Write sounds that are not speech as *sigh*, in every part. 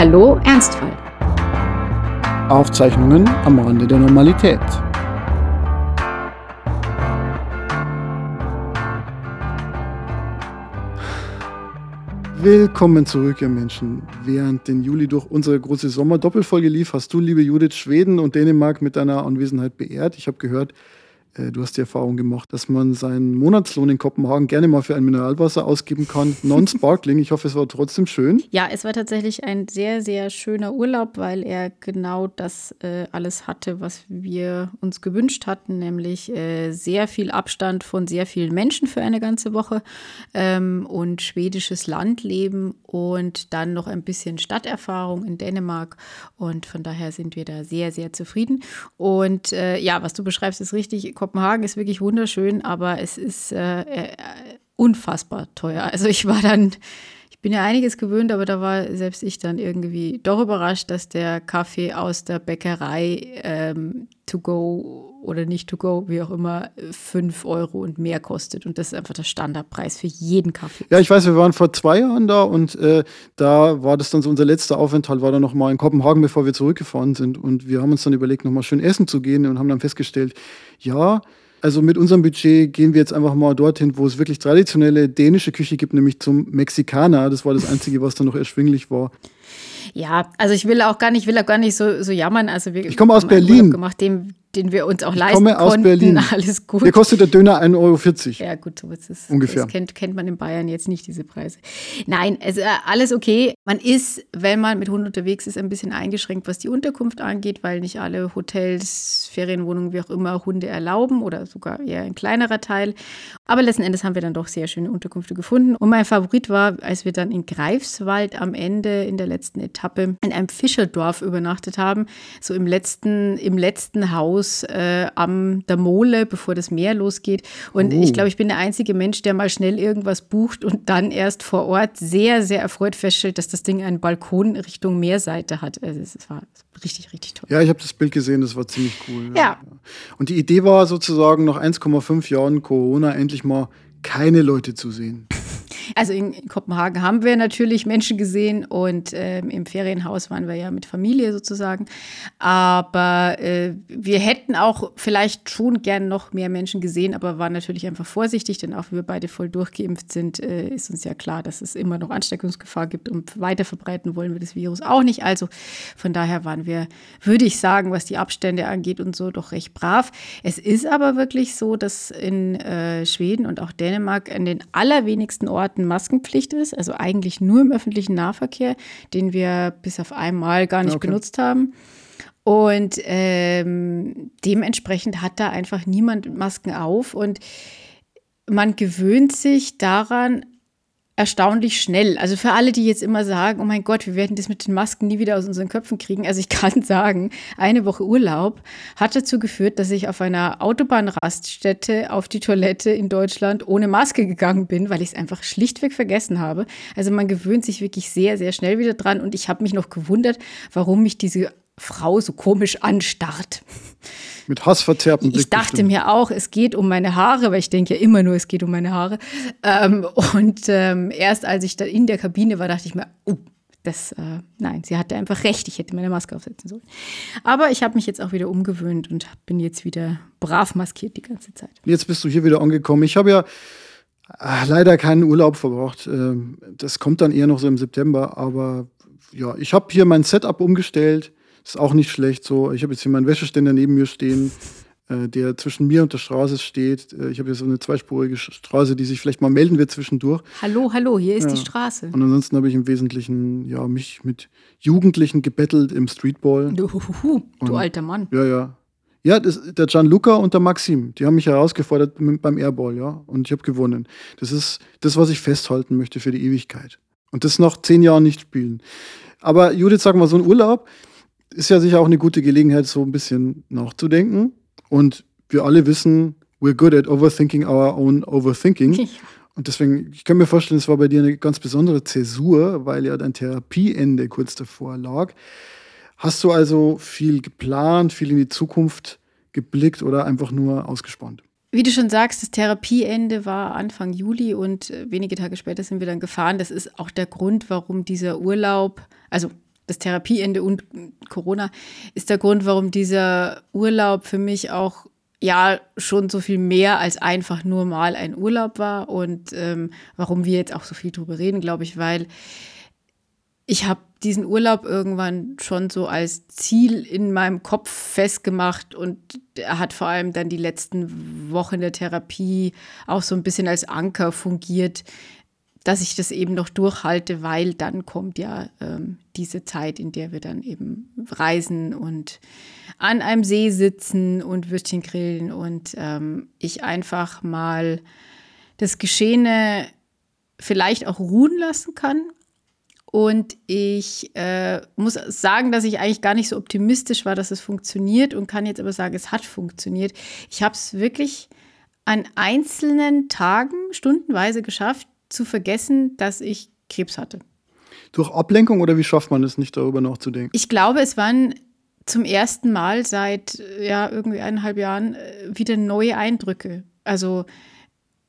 Hallo Ernstfall. Aufzeichnungen am Rande der Normalität. Willkommen zurück, ihr Menschen. Während den Juli durch unsere große Sommer-Doppelfolge lief, hast du, liebe Judith, Schweden und Dänemark mit deiner Anwesenheit beehrt. Ich habe gehört, äh, du hast die Erfahrung gemacht, dass man seinen Monatslohn in Kopenhagen gerne mal für ein Mineralwasser ausgeben kann, *laughs* non-sparkling. Ich hoffe, es war trotzdem schön. Ja, es war tatsächlich ein sehr, sehr schöner Urlaub, weil er genau das äh, alles hatte, was wir uns gewünscht hatten, nämlich äh, sehr viel Abstand von sehr vielen Menschen für eine ganze Woche ähm, und schwedisches Landleben und dann noch ein bisschen Stadterfahrung in Dänemark. Und von daher sind wir da sehr, sehr zufrieden. Und äh, ja, was du beschreibst, ist richtig. Kopenhagen ist wirklich wunderschön, aber es ist äh, äh, unfassbar teuer. Also ich war dann, ich bin ja einiges gewöhnt, aber da war selbst ich dann irgendwie doch überrascht, dass der Kaffee aus der Bäckerei ähm, to go oder nicht to go, wie auch immer, fünf Euro und mehr kostet. Und das ist einfach der Standardpreis für jeden Kaffee. Ja, ich weiß, wir waren vor zwei Jahren da und äh, da war das dann so unser letzter Aufenthalt, war dann nochmal in Kopenhagen, bevor wir zurückgefahren sind. Und wir haben uns dann überlegt, nochmal schön essen zu gehen und haben dann festgestellt, ja, also mit unserem Budget gehen wir jetzt einfach mal dorthin, wo es wirklich traditionelle dänische Küche gibt, nämlich zum Mexikaner. Das war das Einzige, was dann noch erschwinglich war. Ja, also ich will auch gar nicht, will auch gar nicht so, so jammern. Also wir ich komme aus Berlin. Gemacht, dem, den wir uns auch ich leisten komme aus konnten. Berlin. *laughs* Alles gut. Hier kostet der Döner 1,40 Euro. Ja, gut, so ist es. Ungefähr. Das kennt, kennt man in Bayern jetzt nicht, diese Preise. Nein, ist äh, alles okay. Man ist, wenn man mit Hund unterwegs ist, ein bisschen eingeschränkt, was die Unterkunft angeht, weil nicht alle Hotels, Ferienwohnungen, wie auch immer, Hunde erlauben oder sogar eher ein kleinerer Teil. Aber letzten Endes haben wir dann doch sehr schöne Unterkünfte gefunden. Und mein Favorit war, als wir dann in Greifswald am Ende in der letzten Etappe in einem Fischerdorf übernachtet haben, so im letzten, im letzten Haus äh, am der Mole, bevor das Meer losgeht. Und Oh. ich glaube, ich bin der einzige Mensch, der mal schnell irgendwas bucht und dann erst vor Ort sehr, sehr erfreut feststellt, dass das Ding einen Balkon Richtung Meerseite hat. Also es war richtig, richtig toll. Ja, ich habe das Bild gesehen, das war ziemlich cool. Ja. Und die Idee war sozusagen nach 1,5 Jahren Corona endlich mal keine Leute zu sehen. Also in Kopenhagen haben wir natürlich Menschen gesehen und ähm, im Ferienhaus waren wir ja mit Familie sozusagen. Aber äh, wir hätten auch vielleicht schon gern noch mehr Menschen gesehen, aber waren natürlich einfach vorsichtig, denn auch wenn wir beide voll durchgeimpft sind, äh, ist uns ja klar, dass es immer noch Ansteckungsgefahr gibt und weiter verbreiten wollen wir das Virus auch nicht. Also von daher waren wir, würde ich sagen, was die Abstände angeht und so, doch recht brav. Es ist aber wirklich so, dass in äh, Schweden und auch Dänemark an den allerwenigsten Orten Maskenpflicht ist, also eigentlich nur im öffentlichen Nahverkehr, den wir bis auf einmal gar nicht Okay. benutzt haben. Und ähm, dementsprechend hat da einfach niemand Masken auf und man gewöhnt sich daran erstaunlich schnell. Also für alle, die jetzt immer sagen, oh mein Gott, wir werden das mit den Masken nie wieder aus unseren Köpfen kriegen. Also ich *laughs* kann sagen, eine Woche Urlaub hat dazu geführt, dass ich auf einer Autobahnraststätte auf die Toilette in Deutschland ohne Maske gegangen bin, weil ich es einfach schlichtweg vergessen habe. Also man gewöhnt sich wirklich sehr, sehr schnell wieder dran und ich habe mich noch gewundert, warum mich diese Frau so komisch anstarrt. Mit hassverzerrtem Blick. Ich dachte bestimmt. mir auch, es geht um meine Haare, weil ich denke ja immer nur, es geht um meine Haare. Ähm, und ähm, erst als ich da in der Kabine war, dachte ich mir, oh, das, äh, nein, sie hatte einfach recht, ich hätte meine Maske aufsetzen sollen. Aber ich habe mich jetzt auch wieder umgewöhnt und bin jetzt wieder brav maskiert die ganze Zeit. Jetzt bist du hier wieder angekommen. Ich habe ja äh, leider keinen Urlaub verbracht. Ähm, Das kommt dann eher noch so im September. Aber ja, ich habe hier mein Setup umgestellt. Ist auch nicht schlecht so. Ich habe jetzt hier meinen Wäscheständer neben mir stehen, äh, der zwischen mir und der Straße steht. Äh, Ich habe hier so eine zweispurige Straße, die sich vielleicht mal melden wird zwischendurch. Hallo, hallo, hier ist Ja. die Straße. Und ansonsten habe ich im Wesentlichen ja, mich mit Jugendlichen gebettelt im Streetball. Du, du alter Mann. Ja, ja. Ja, das, der Gianluca und der Maxim, die haben mich herausgefordert beim Airball, ja. Und ich habe gewonnen. Das ist das, was ich festhalten möchte für die Ewigkeit. Und das nach zehn Jahren nicht spielen. Aber Judith, sag mal, so ein Urlaub ist ja sicher auch eine gute Gelegenheit, so ein bisschen nachzudenken. Und wir alle wissen, we're good at overthinking our own overthinking. Ja. Und deswegen, ich kann mir vorstellen, es war bei dir eine ganz besondere Zäsur, weil ja dein Therapieende kurz davor lag. Hast du also viel geplant, viel in die Zukunft geblickt oder einfach nur ausgespannt? Wie du schon sagst, das Therapieende war Anfang Juli und wenige Tage später sind wir dann gefahren. Das ist auch der Grund, warum dieser Urlaub, also das Therapieende und Corona ist der Grund, warum dieser Urlaub für mich auch ja schon so viel mehr als einfach nur mal ein Urlaub war und ähm, warum wir jetzt auch so viel drüber reden, glaube ich, weil ich habe diesen Urlaub irgendwann schon so als Ziel in meinem Kopf festgemacht und er hat vor allem dann die letzten Wochen der Therapie auch so ein bisschen als Anker fungiert, dass ich das eben noch durchhalte, weil dann kommt ja ähm, diese Zeit, in der wir dann eben reisen und an einem See sitzen und Würstchen grillen und ähm, ich einfach mal das Geschehene vielleicht auch ruhen lassen kann. Und ich äh, muss sagen, dass ich eigentlich gar nicht so optimistisch war, dass es funktioniert und kann jetzt aber sagen, es hat funktioniert. Ich habe es wirklich an einzelnen Tagen stundenweise geschafft, zu vergessen, dass ich Krebs hatte. Durch Ablenkung oder wie schafft man es nicht, darüber nachzudenken? Ich glaube, es waren zum ersten Mal seit ja, irgendwie eineinhalb Jahren äh, wieder neue Eindrücke. Also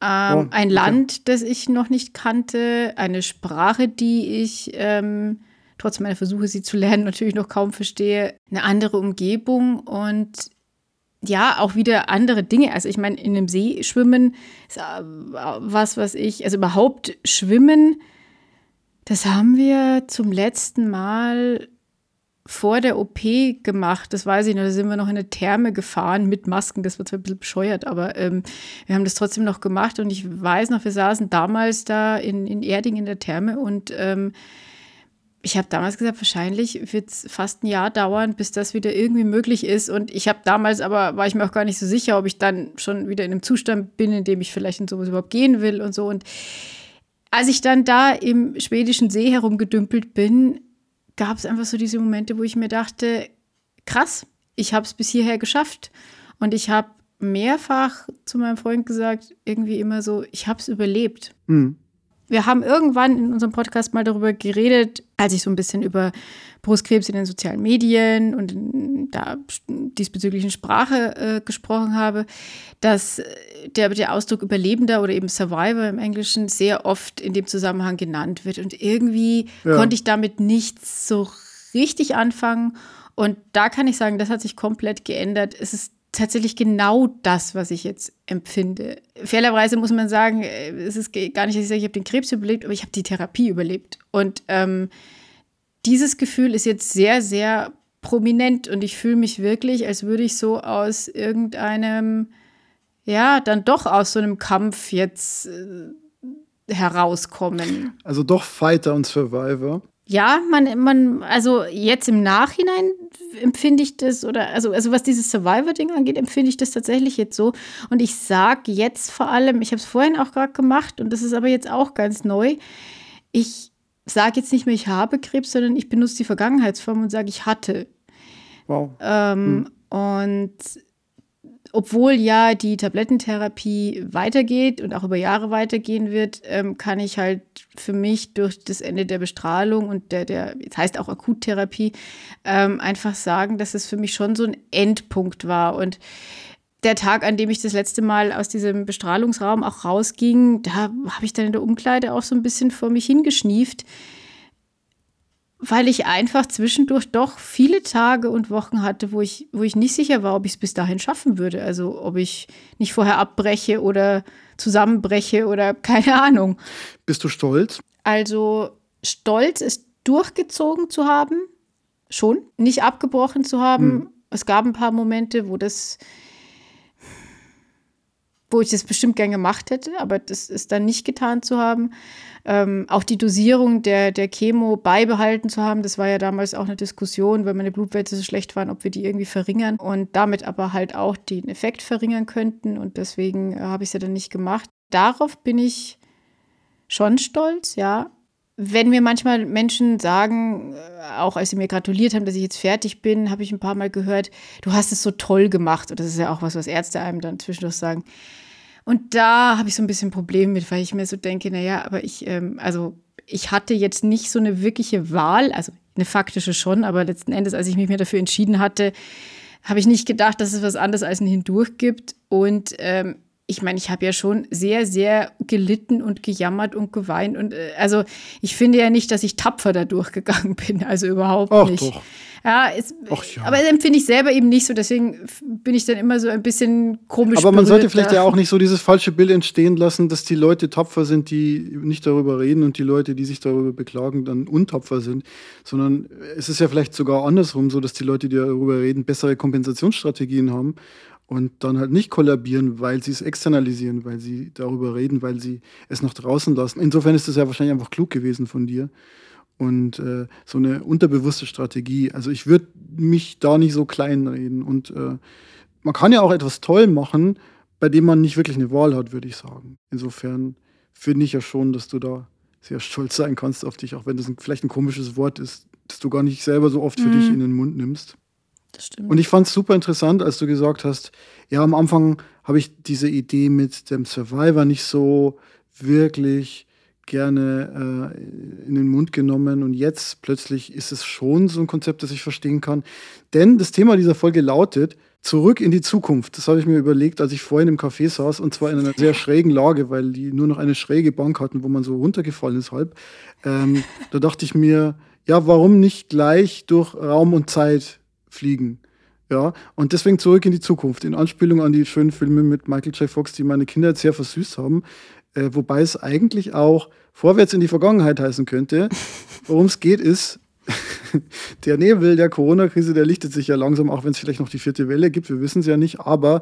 ähm, oh, ein Land, das ich noch nicht kannte, eine Sprache, die ich ähm, trotz meiner Versuche, sie zu lernen, *laughs* natürlich noch kaum verstehe, eine andere Umgebung und ja, auch wieder andere Dinge. Also ich meine, in einem See schwimmen ist äh, was, was ich, also überhaupt schwimmen, das haben wir zum letzten Mal vor der OP gemacht. Das weiß ich noch. Da sind wir noch in eine Therme gefahren mit Masken. Das wird zwar ein bisschen bescheuert, aber ähm, wir haben das trotzdem noch gemacht. Und ich weiß noch, wir saßen damals da in, in Erding in der Therme und ähm, ich habe damals gesagt, wahrscheinlich wird es fast ein Jahr dauern, bis das wieder irgendwie möglich ist. Und ich habe damals aber, war ich mir auch gar nicht so sicher, ob ich dann schon wieder in einem Zustand bin, in dem ich vielleicht in sowas überhaupt gehen will und so. Und als ich dann da im schwedischen See herumgedümpelt bin, gab es einfach so diese Momente, wo ich mir dachte, krass, ich habe es bis hierher geschafft. Und ich habe mehrfach zu meinem Freund gesagt, irgendwie immer so, ich habe es überlebt. Mhm. Wir haben irgendwann in unserem Podcast mal darüber geredet, als ich so ein bisschen über Brustkrebs in den sozialen Medien und in der diesbezüglichen Sprache äh, gesprochen habe, dass der, der Ausdruck Überlebender oder eben Survivor im Englischen sehr oft in dem Zusammenhang genannt wird. Und irgendwie ja. konnte ich damit nicht so richtig anfangen. Und da kann ich sagen, das hat sich komplett geändert. Es ist tatsächlich genau das, was ich jetzt empfinde. Fairerweise muss man sagen, äh, es ist gar nicht, dass ich sage, ich habe den Krebs überlebt, aber ich habe die Therapie überlebt. Und ähm, dieses Gefühl ist jetzt sehr, sehr prominent und ich fühle mich wirklich, als würde ich so aus irgendeinem, ja, dann doch aus so einem Kampf jetzt äh, herauskommen. Also doch Fighter und Survivor. Ja, man, man, also jetzt im Nachhinein empfinde ich das, oder also, also was dieses Survivor-Ding angeht, empfinde ich das tatsächlich jetzt so. Und ich sage jetzt vor allem, ich habe es vorhin auch gerade gemacht und das ist aber jetzt auch ganz neu. Ich sage jetzt nicht mehr, ich habe Krebs, sondern ich benutze die Vergangenheitsform und sage, ich hatte. Wow. Ähm, hm. Und obwohl ja die Tablettentherapie weitergeht und auch über Jahre weitergehen wird, ähm, kann ich halt für mich durch das Ende der Bestrahlung und der, der jetzt heißt auch Akuttherapie, ähm, einfach sagen, dass es für mich schon so ein Endpunkt war. Und der Tag, an dem ich das letzte Mal aus diesem Bestrahlungsraum auch rausging, da habe ich dann in der Umkleide auch so ein bisschen vor mich hingeschnieft weil ich einfach zwischendurch doch viele Tage und Wochen hatte, wo ich, wo ich nicht sicher war, ob ich es bis dahin schaffen würde. Also ob ich nicht vorher abbreche oder zusammenbreche oder *laughs* keine Ahnung. Bist du stolz? Also stolz ist durchgezogen zu haben, schon, nicht abgebrochen zu haben. Hm. Es gab ein paar Momente, wo das wo ich das bestimmt gern gemacht hätte, aber das ist dann nicht getan zu haben. Ähm, auch die Dosierung der, der Chemo beibehalten zu haben, das war ja damals auch eine Diskussion, weil meine Blutwerte so schlecht waren, ob wir die irgendwie verringern und damit aber halt auch den Effekt verringern könnten und deswegen äh, habe ich es ja dann nicht gemacht. Darauf bin ich schon stolz, ja. Wenn mir manchmal Menschen sagen, äh, auch als sie mir gratuliert haben, dass ich jetzt fertig bin, habe ich ein paar Mal gehört, du hast es so toll gemacht. Und das ist ja auch was, was Ärzte einem dann zwischendurch sagen. Und da habe ich so ein bisschen Problem mit, weil ich mir so denke, naja, aber ich, ähm, also ich hatte jetzt nicht so eine wirkliche Wahl, also eine faktische schon, aber letzten Endes, als ich mich mir dafür entschieden hatte, habe ich nicht gedacht, dass es was anderes als ein Hindurch gibt. Und ähm, ich meine, ich habe ja schon sehr, sehr gelitten und gejammert und geweint. Und äh, also ich finde ja nicht, dass ich tapfer da durchgegangen bin. *laughs* Also überhaupt Ach, nicht. Doch. Ja, es, Ach, ja. aber empfinde ich selber eben nicht so. Deswegen bin ich dann immer so ein bisschen komisch. Aber man sollte vielleicht ja auch nicht so dieses falsche Bild entstehen lassen, dass die Leute tapfer sind, die nicht darüber reden und die Leute, die sich darüber beklagen, dann untapfer sind. Sondern es ist ja vielleicht sogar andersrum so, dass die Leute, die darüber reden, bessere Kompensationsstrategien haben und dann halt nicht kollabieren, weil sie es externalisieren, weil sie darüber reden, weil sie es nach draußen lassen. Insofern ist das ja wahrscheinlich einfach klug gewesen von dir. Und äh, so eine unterbewusste Strategie. Also ich würde mich da nicht so klein reden. Und äh, man kann ja auch etwas toll machen, bei dem man nicht wirklich eine Wahl hat, würde ich sagen. Insofern finde ich ja schon, dass du da sehr stolz sein kannst auf dich, auch wenn das ein, vielleicht ein komisches Wort ist, das du gar nicht selber so oft für mhm. dich in den Mund nimmst. Das stimmt. Und ich fand es super interessant, als du gesagt hast, ja, am Anfang habe ich diese Idee mit dem Survivor nicht so wirklich gerne äh, in den Mund genommen und jetzt plötzlich ist es schon so ein Konzept, das ich verstehen kann. Denn das Thema dieser Folge lautet Zurück in die Zukunft. Das habe ich mir überlegt, als ich vorhin im Café saß und zwar in einer sehr schrägen Lage, weil die nur noch eine schräge Bank hatten, wo man so runtergefallen ist halb. Ähm, da dachte ich mir, ja, warum nicht gleich durch Raum und Zeit fliegen. Ja, und deswegen zurück in die Zukunft, in Anspielung an die schönen Filme mit Michael J. Fox, die meine Kinder jetzt sehr versüßt haben. Äh, wobei es eigentlich auch vorwärts in die Vergangenheit heißen könnte. Worum es geht, ist, *laughs* der Nebel der Corona-Krise, der lichtet sich ja langsam, auch wenn es vielleicht noch die vierte Welle gibt, wir wissen es ja nicht, aber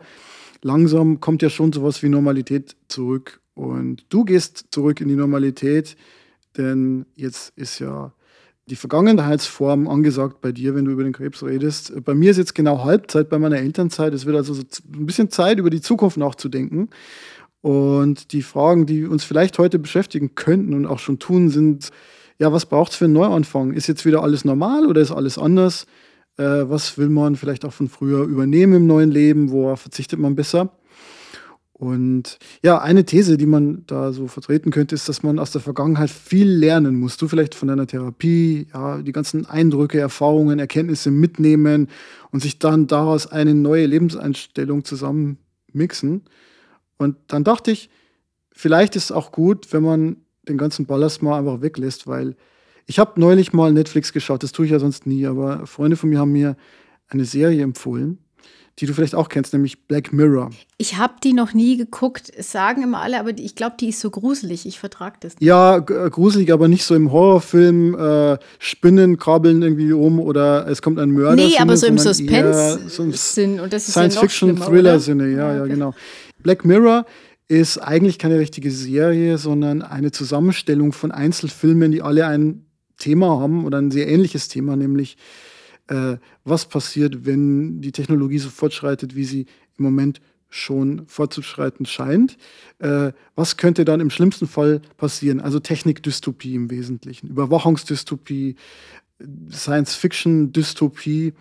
langsam kommt ja schon sowas wie Normalität zurück. Und du gehst zurück in die Normalität, denn jetzt ist ja die Vergangenheitsform angesagt bei dir, wenn du über den Krebs redest. Bei mir ist jetzt genau Halbzeit bei meiner Elternzeit. Es wird also so ein bisschen Zeit, über die Zukunft nachzudenken. Und die Fragen, die uns vielleicht heute beschäftigen könnten und auch schon tun, sind, ja, was braucht es für einen Neuanfang? Ist jetzt wieder alles normal oder ist alles anders? Äh, was will man vielleicht auch von früher übernehmen im neuen Leben? Worauf verzichtet man besser? Und ja, eine These, die man da so vertreten könnte, ist, dass man aus der Vergangenheit viel lernen muss. Du vielleicht von deiner Therapie, ja, die ganzen Eindrücke, Erfahrungen, Erkenntnisse mitnehmen und sich dann daraus eine neue Lebenseinstellung zusammen mixen. Und dann dachte ich, vielleicht ist es auch gut, wenn man den ganzen Ballast mal einfach weglässt, weil ich habe neulich mal Netflix geschaut, das tue ich ja sonst nie, aber Freunde von mir haben mir eine Serie empfohlen die du vielleicht auch kennst, nämlich Black Mirror. Ich habe die noch nie geguckt, sagen immer alle, aber ich glaube, die ist so gruselig. Ich vertrage das nicht. Ja, äh, gruselig, aber nicht so im Horrorfilm, äh, Spinnen krabbeln irgendwie um oder es kommt ein Mörder. Nee, aber so im Suspense-Sinn. Ist Science-Fiction-Thriller-Sinne, ja, ja, genau. Black Mirror ist eigentlich keine richtige Serie, sondern eine Zusammenstellung von Einzelfilmen, die alle ein Thema haben oder ein sehr ähnliches Thema, nämlich äh, was passiert, wenn die Technologie so fortschreitet, wie sie im Moment schon fortzuschreiten scheint. Äh, was könnte dann im schlimmsten Fall passieren? Also Technikdystopie im Wesentlichen, Überwachungsdystopie, Science-Fiction-Dystopie.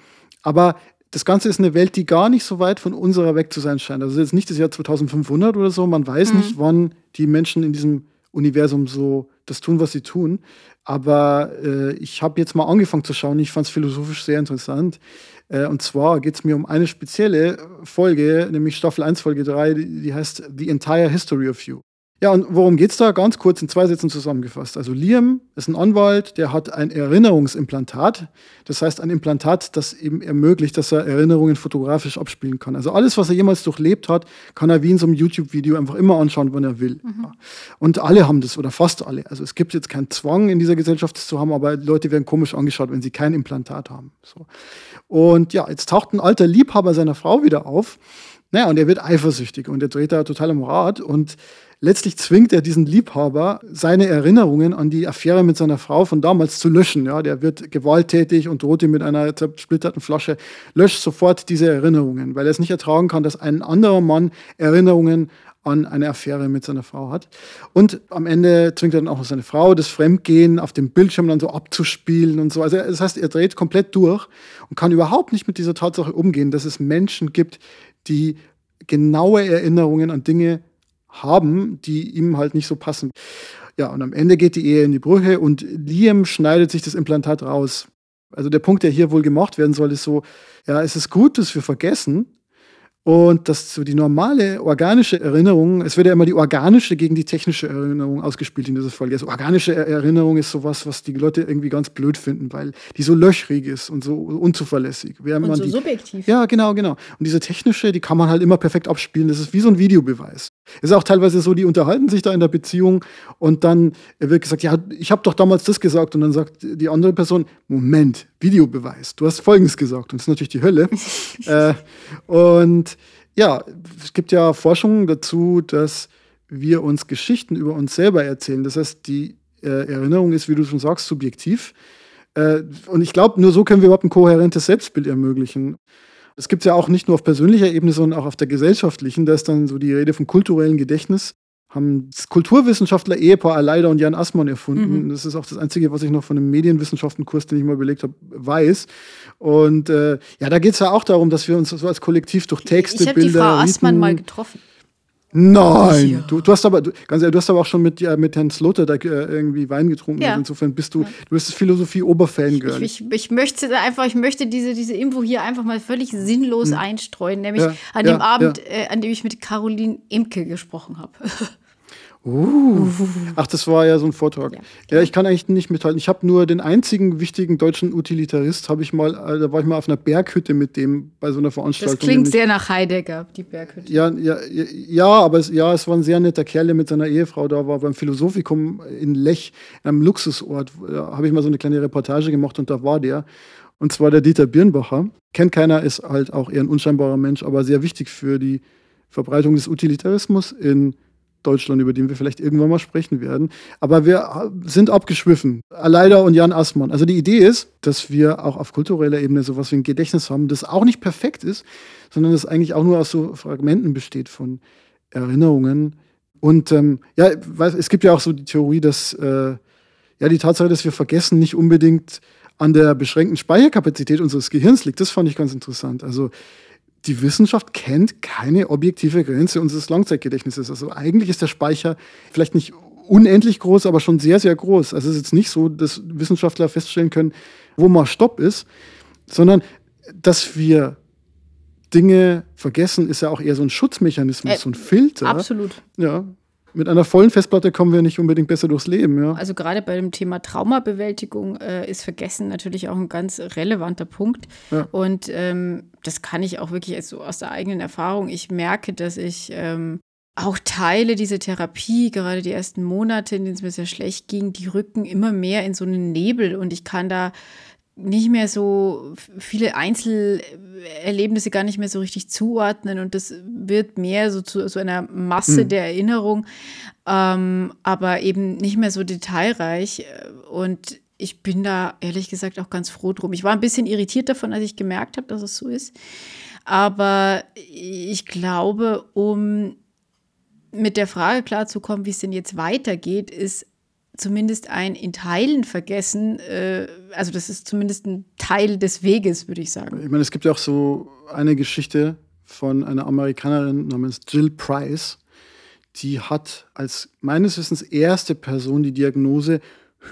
Aber das Ganze ist eine Welt, die gar nicht so weit von unserer weg zu sein scheint. Also jetzt nicht das Jahr 2500 oder so. Man weiß mhm. nicht, wann die Menschen in diesem Universum so das tun, was sie tun. Aber äh, ich habe jetzt mal angefangen zu schauen. Ich fand es philosophisch sehr interessant. Äh, und zwar geht es mir um eine spezielle Folge, nämlich Staffel 1, Folge 3, die, die heißt The Entire History of You. Ja, und worum geht's da? Ganz kurz in zwei Sätzen zusammengefasst. Also Liam ist ein Anwalt, der hat ein Erinnerungsimplantat. Das heißt, ein Implantat, das eben ermöglicht, dass er Erinnerungen fotografisch abspielen kann. Also alles, was er jemals durchlebt hat, kann er wie in so einem YouTube-Video einfach immer anschauen, wann er will. Mhm. Und alle haben das, oder fast alle. Also es gibt jetzt keinen Zwang in dieser Gesellschaft, das zu haben, aber Leute werden komisch angeschaut, wenn sie kein Implantat haben. So. Und ja, jetzt taucht ein alter Liebhaber seiner Frau wieder auf. Naja, und er wird eifersüchtig und er dreht da total am Rad und letztlich zwingt er diesen Liebhaber, seine Erinnerungen an die Affäre mit seiner Frau von damals zu löschen. Ja, der wird gewalttätig und droht ihm mit einer zersplitterten Flasche, löscht sofort diese Erinnerungen, weil er es nicht ertragen kann, dass ein anderer Mann Erinnerungen an eine Affäre mit seiner Frau hat. Und am Ende zwingt er dann auch seine Frau, das Fremdgehen auf dem Bildschirm dann so abzuspielen und so. Also das heißt, er dreht komplett durch und kann überhaupt nicht mit dieser Tatsache umgehen, dass es Menschen gibt, die genaue Erinnerungen an Dinge haben, die ihm halt nicht so passen. Ja, und am Ende geht die Ehe in die Brüche und Liam schneidet sich das Implantat raus. Also der Punkt, der hier wohl gemacht werden soll, ist so, ja, es ist gut, dass wir vergessen, Und dass so die normale organische Erinnerung, es wird ja immer die organische gegen die technische Erinnerung ausgespielt in dieser Folge. Also organische Erinnerung ist sowas, was die Leute irgendwie ganz blöd finden, weil die so löchrig ist und so unzuverlässig. Während und so die, subjektiv. Ja, genau, genau. Und diese technische, die kann man halt immer perfekt abspielen. Das ist wie so ein Videobeweis. Es ist auch teilweise so, die unterhalten sich da in der Beziehung und dann wird gesagt, ja, ich habe doch damals das gesagt und dann sagt die andere Person, Moment, Videobeweis, du hast Folgendes gesagt und das ist natürlich die Hölle. *laughs* äh, und ja, es gibt ja Forschungen dazu, dass wir uns Geschichten über uns selber erzählen. Das heißt, die äh, Erinnerung ist, wie du schon sagst, subjektiv. Äh, und ich glaube, nur so können wir überhaupt ein kohärentes Selbstbild ermöglichen. Es gibt ja auch nicht nur auf persönlicher Ebene, sondern auch auf der gesellschaftlichen. Da ist dann so die Rede vom kulturellen Gedächtnis haben das Kulturwissenschaftler Ehepaar Aleider und Jan Assmann erfunden. Mhm. Das ist auch das Einzige, was ich noch von einem Medienwissenschaftenkurs, den ich mal belegt habe, weiß. Und äh, ja, da geht es ja auch darum, dass wir uns so als Kollektiv durch Texte, ich Bilder. Ich habe die Frau Assmann mal getroffen. Nein, ja. du, du, hast aber, du, ganz ehrlich, du hast aber auch schon mit, ja, mit Herrn Slotter da äh, irgendwie Wein getrunken. Ja. Also insofern bist du, du bist das Philosophie-Oberfangirl. Ich, ich, ich, möchte einfach, ich möchte diese, diese Info hier einfach mal völlig sinnlos hm. einstreuen, nämlich an dem Abend, äh, an dem ich mit Caroline Imke gesprochen habe. *laughs* Uh. Ach, das war ja so ein Vortrag. Ja, ja ich kann eigentlich nicht mithalten. Ich habe nur den einzigen wichtigen deutschen Utilitarist, habe ich mal, äh, da war ich mal auf einer Berghütte mit dem bei so einer Veranstaltung. Das klingt sehr nach Heidegger, die Berghütte. Ja, ja, ja, aber es, ja, es war ein sehr netter Kerl, der mit seiner Ehefrau da war beim Philosophikum in Lech, einem Luxusort. Da habe ich mal so eine kleine Reportage gemacht und da war der. Und zwar der Dieter Birnbacher. Kennt keiner, ist halt auch eher ein unscheinbarer Mensch, aber sehr wichtig für die Verbreitung des Utilitarismus in Deutschland, über den wir vielleicht irgendwann mal sprechen werden. Aber wir sind abgeschwiffen. Aleida und Jan Assmann. Also die Idee ist, dass wir auch auf kultureller Ebene sowas wie ein Gedächtnis haben, das auch nicht perfekt ist, sondern das eigentlich auch nur aus so Fragmenten besteht von Erinnerungen. Und ähm, ja, es gibt ja auch so die Theorie, dass äh, ja die Tatsache, dass wir vergessen, nicht unbedingt an der beschränkten Speicherkapazität unseres Gehirns liegt. Das fand ich ganz interessant. Also die Wissenschaft kennt keine objektive Grenze unseres Langzeitgedächtnisses. Also eigentlich ist der Speicher vielleicht nicht unendlich groß, aber schon sehr, sehr groß. Also es ist jetzt nicht so, dass Wissenschaftler feststellen können, wo mal Stopp ist, sondern dass wir Dinge vergessen, ist ja auch eher so ein Schutzmechanismus, äh, so ein Filter. Absolut. Ja, mit einer vollen Festplatte kommen wir nicht unbedingt besser durchs Leben. Ja. Also gerade bei dem Thema Traumabewältigung äh, ist Vergessen natürlich auch ein ganz relevanter Punkt. Ja. Und ähm, das kann ich auch wirklich so aus der eigenen Erfahrung. Ich merke, dass ich ähm, auch Teile dieser Therapie, gerade die ersten Monate, in denen es mir sehr schlecht ging, die rücken immer mehr in so einen Nebel und ich kann da nicht mehr so viele Einzelerlebnisse gar nicht mehr so richtig zuordnen und das wird mehr so zu so einer Masse mhm. der Erinnerung, ähm, aber eben nicht mehr so detailreich und ich bin da ehrlich gesagt auch ganz froh drum. Ich war ein bisschen irritiert davon, als ich gemerkt habe, dass es so ist, aber ich glaube, um mit der Frage klarzukommen, wie es denn jetzt weitergeht, ist zumindest ein in Teilen vergessen. Äh, also das ist zumindest ein Teil des Weges, würde ich sagen. Ich meine, es gibt ja auch so eine Geschichte von einer Amerikanerin namens Jill Price. Die hat als meines Wissens erste Person die Diagnose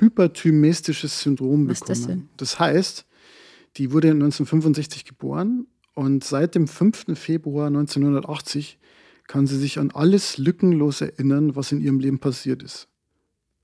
hyperthymistisches Syndrom Was bekommen. Das, denn? das heißt, die wurde 1965 geboren und seit dem 5. Februar 1980 kann sie sich an alles lückenlos erinnern, was in ihrem Leben passiert ist.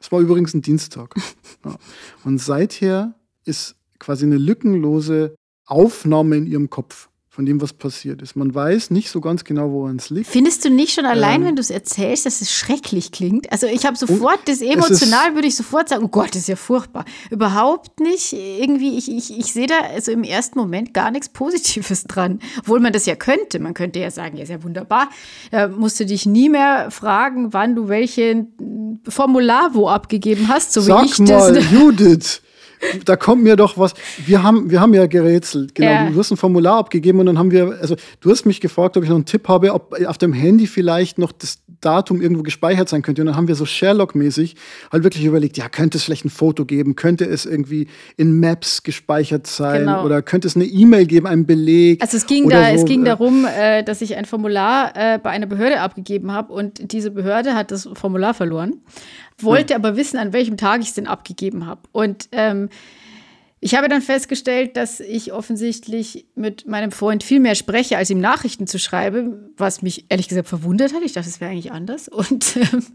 Es war übrigens ein Dienstag. *laughs* Ja. Und seither ist quasi eine lückenlose Aufnahme in ihrem Kopf von dem, was passiert ist. Man weiß nicht so ganz genau, woran es liegt. Findest du nicht schon allein, ähm, wenn du es erzählst, dass es schrecklich klingt? Also ich habe sofort, das emotional würde ich sofort sagen, oh Gott, das ist ja furchtbar. Überhaupt nicht. Irgendwie, ich, ich, ich sehe da also im ersten Moment gar nichts Positives dran. Obwohl man das ja könnte. Man könnte ja sagen, ja, ist ja wunderbar. Da musst du dich nie mehr fragen, wann du welche Formular wo abgegeben hast, so Sag wie ich mal, das. *laughs* Judith da kommt mir doch was. Wir haben, wir haben ja gerätselt. Genau. Ja. Du hast ein Formular abgegeben und dann haben wir, also du hast mich gefragt, ob ich noch einen Tipp habe, ob auf dem Handy vielleicht noch das Datum irgendwo gespeichert sein könnte. Und dann haben wir so Sherlock-mäßig halt wirklich überlegt, ja, könnte es vielleicht ein Foto geben? Könnte es irgendwie in Maps gespeichert sein? Genau. Oder könnte es eine E-Mail geben, einen Beleg? Also es ging, da, so. es ging darum, äh, dass ich ein Formular äh, bei einer Behörde abgegeben habe und diese Behörde hat das Formular verloren wollte aber wissen, an welchem Tag ich es denn abgegeben habe. Und ähm, Ich habe dann festgestellt, dass ich offensichtlich mit meinem Freund viel mehr spreche, als ihm Nachrichten zu schreiben, was mich ehrlich gesagt verwundert hat. Ich dachte, es wäre eigentlich anders. Und ähm,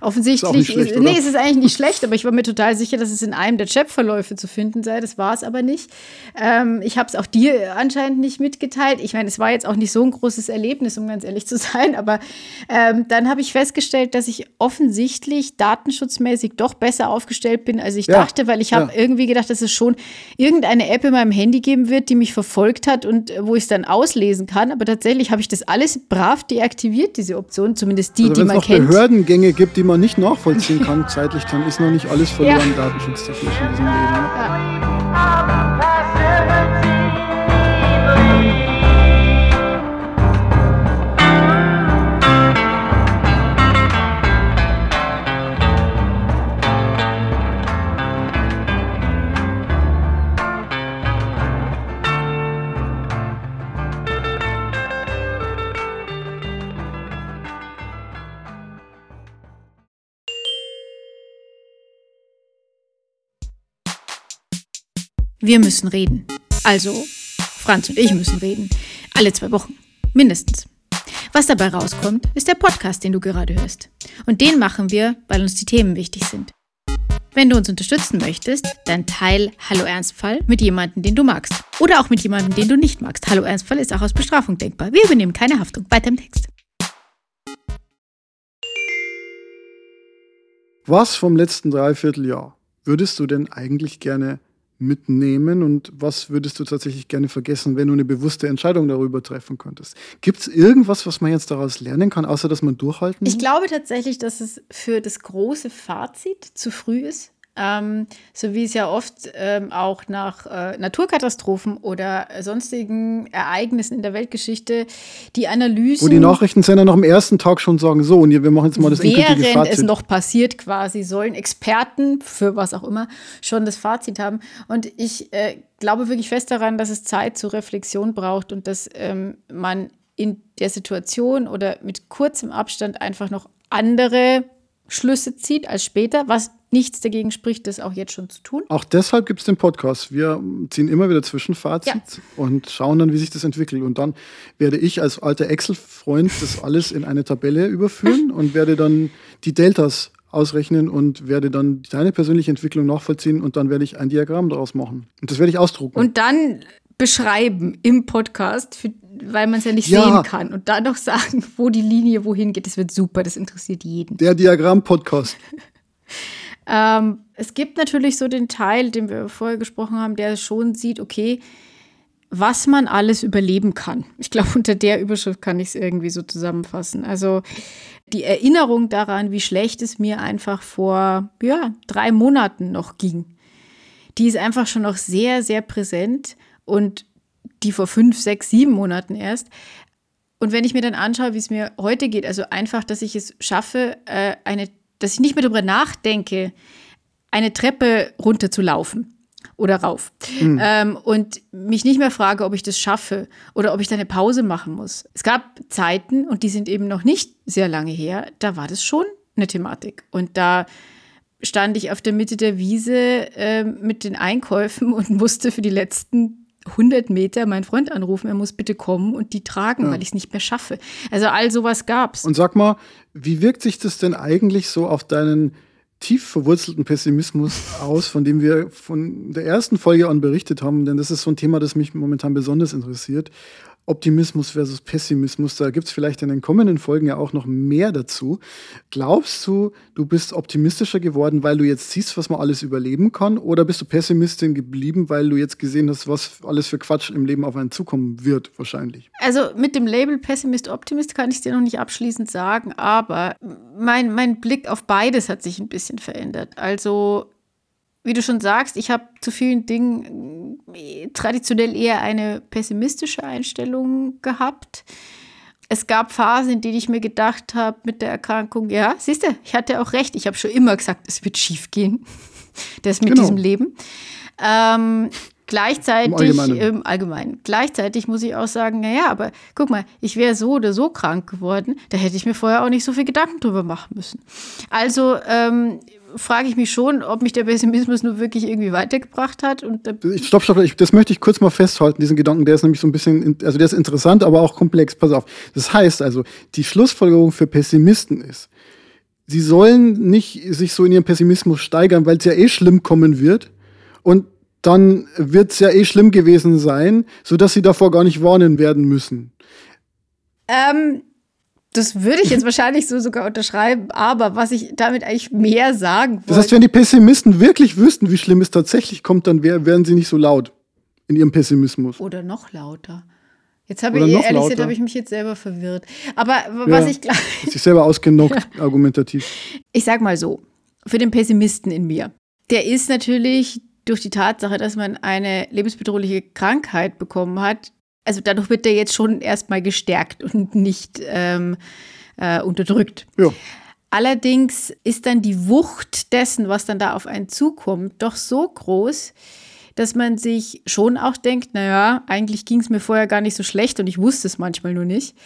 offensichtlich, ist schlecht, ist, nee, es ist eigentlich nicht schlecht, aber ich war mir total sicher, dass es in einem der Chatverläufe zu finden sei. Das war es aber nicht. Ähm, ich habe es auch dir anscheinend nicht mitgeteilt. Ich meine, es war jetzt auch nicht so ein großes Erlebnis, um ganz ehrlich zu *laughs* sein, aber ähm, dann habe ich festgestellt, dass ich offensichtlich datenschutzmäßig doch besser aufgestellt bin, als ich ja, dachte, weil ich habe ja. irgendwie gedacht, dass es schon irgendeine App in meinem Handy geben wird, die mich verfolgt hat und äh, wo ich es dann auslesen kann. Aber tatsächlich habe ich das alles brav deaktiviert, diese Option, zumindest die, also die man kennt. Wenn es noch Behördengänge gibt, die man nicht nachvollziehen kann *laughs* zeitlich, dann ist noch nicht alles verloren ja. datenschutztechnisch in diesem Leben. Ja. Wir müssen reden. Also, Franz und ich müssen reden. Alle zwei Wochen. Mindestens. Was dabei rauskommt, ist der Podcast, den du gerade hörst. Und den machen wir, weil uns die Themen wichtig sind. Wenn du uns unterstützen möchtest, dann teil Hallo Ernstfall mit jemandem, den du magst. Oder auch mit jemandem, den du nicht magst. Hallo Ernstfall ist auch aus Bestrafung denkbar. Wir übernehmen keine Haftung. Weiter im Text. Was vom letzten Dreivierteljahr würdest du denn eigentlich gerne mitnehmen und was würdest du tatsächlich gerne vergessen, wenn du eine bewusste Entscheidung darüber treffen könntest? Gibt es irgendwas, was man jetzt daraus lernen kann, außer dass man durchhalten muss? Ich glaube tatsächlich, dass es für das große Fazit zu früh ist. Ähm, so wie es ja oft ähm, auch nach äh, Naturkatastrophen oder sonstigen Ereignissen in der Weltgeschichte die Analysen. Wo die Nachrichtensender noch am ersten Tag schon sagen: So, und wir machen jetzt mal das endgültige Fazit. Während es noch passiert, quasi, sollen Experten für was auch immer schon das Fazit haben. Und ich äh, glaube wirklich fest daran, dass es Zeit zur Reflexion braucht und dass ähm, man in der Situation oder mit kurzem Abstand einfach noch andere Schlüsse zieht als später, was nichts dagegen spricht, das auch jetzt schon zu tun. Auch deshalb gibt es den Podcast. Wir ziehen immer wieder Zwischenfazit ja. und schauen dann, wie sich das entwickelt. Und dann werde ich als alter Excel-Freund das alles in eine Tabelle überführen *laughs* und werde dann die Deltas ausrechnen und werde dann deine persönliche Entwicklung nachvollziehen und dann werde ich ein Diagramm daraus machen. Und das werde ich ausdrucken. Und dann beschreiben im Podcast, für, weil man es ja nicht ja. sehen kann und dann noch sagen, wo die Linie wohin geht. Das wird super, das interessiert jeden. Der Diagramm-Podcast. *laughs* ähm, es gibt natürlich so den Teil, den wir vorher gesprochen haben, der schon sieht, okay, was man alles überleben kann. Ich glaube, unter der Überschrift kann ich es irgendwie so zusammenfassen. Also die Erinnerung daran, wie schlecht es mir einfach vor ja, drei Monaten noch ging, die ist einfach schon noch sehr, sehr präsent und die vor fünf, sechs, sieben Monaten erst. Und wenn ich mir dann anschaue, wie es mir heute geht, also einfach, dass ich es schaffe, äh, eine, dass ich nicht mehr darüber nachdenke, eine Treppe runter zu laufen oder rauf. Mhm. Ähm, und mich nicht mehr frage, ob ich das schaffe oder ob ich da eine Pause machen muss. Es gab Zeiten, und die sind eben noch nicht sehr lange her, da war das schon eine Thematik. Und da stand ich auf der Mitte der Wiese äh, mit den Einkäufen *laughs* und musste für die letzten 100 Meter meinen Freund anrufen, er muss bitte kommen und die tragen, ja. weil ich es nicht mehr schaffe. Also all sowas gab's. Und sag mal, wie wirkt sich das denn eigentlich so auf deinen tief verwurzelten Pessimismus aus, von dem wir von der ersten Folge an berichtet haben? Denn das ist so ein Thema, das mich momentan besonders interessiert. Optimismus versus Pessimismus. Da gibt es vielleicht in den kommenden Folgen ja auch noch mehr dazu. Glaubst du, du bist optimistischer geworden, weil du jetzt siehst, was man alles überleben kann? Oder bist du Pessimistin geblieben, weil du jetzt gesehen hast, was alles für Quatsch im Leben auf einen zukommen wird, wahrscheinlich? Also mit dem Label Pessimist, Optimist kann ich dir noch nicht abschließend sagen, aber mein, mein Blick auf beides hat sich ein bisschen verändert. Also wie du schon sagst, ich habe zu vielen Dingen äh, traditionell eher eine pessimistische Einstellung gehabt. Es gab Phasen, in denen ich mir gedacht habe mit der Erkrankung, ja, siehst du, ich hatte auch recht. Ich habe schon immer gesagt, es wird schief gehen. *laughs* Das mit genau. diesem Leben. Ähm, Gleichzeitig, Im Allgemeinen. im Allgemeinen. Gleichzeitig muss ich auch sagen, naja, aber guck mal, ich wäre so oder so krank geworden, da hätte ich mir vorher auch nicht so viel Gedanken drüber machen müssen. Also, ähm, frage ich mich schon, ob mich der Pessimismus nur wirklich irgendwie weitergebracht hat. Und stopp, stopp, ich, das möchte ich kurz mal festhalten, diesen Gedanken, der ist nämlich so ein bisschen, also der ist interessant, aber auch komplex. Pass auf. Das heißt also, die Schlussfolgerung für Pessimisten ist, sie sollen nicht sich so in ihrem Pessimismus steigern, weil es ja eh schlimm kommen wird. Und dann wird es ja eh schlimm gewesen sein, sodass sie davor gar nicht warnen werden müssen. Ähm, das würde ich jetzt *laughs* wahrscheinlich so sogar unterschreiben, aber was ich damit eigentlich mehr sagen wollte. Das heißt, wenn die Pessimisten wirklich wüssten, wie schlimm es tatsächlich kommt, dann wär, wären sie nicht so laut in ihrem Pessimismus. Oder noch lauter. Jetzt habe ich, ehrlich gesagt, habe ich mich jetzt selber verwirrt. Aber was ja, ich glaube. sich selber ausgenockt, *laughs* argumentativ. Ich sag mal so: Für den Pessimisten in mir, der ist natürlich durch die Tatsache, dass man eine lebensbedrohliche Krankheit bekommen hat, also dadurch wird der jetzt schon erstmal gestärkt und nicht ähm, äh, unterdrückt. Ja. Allerdings ist dann die Wucht dessen, was dann da auf einen zukommt, doch so groß, dass man sich schon auch denkt, naja, eigentlich ging es mir vorher gar nicht so schlecht und ich wusste es manchmal nur nicht.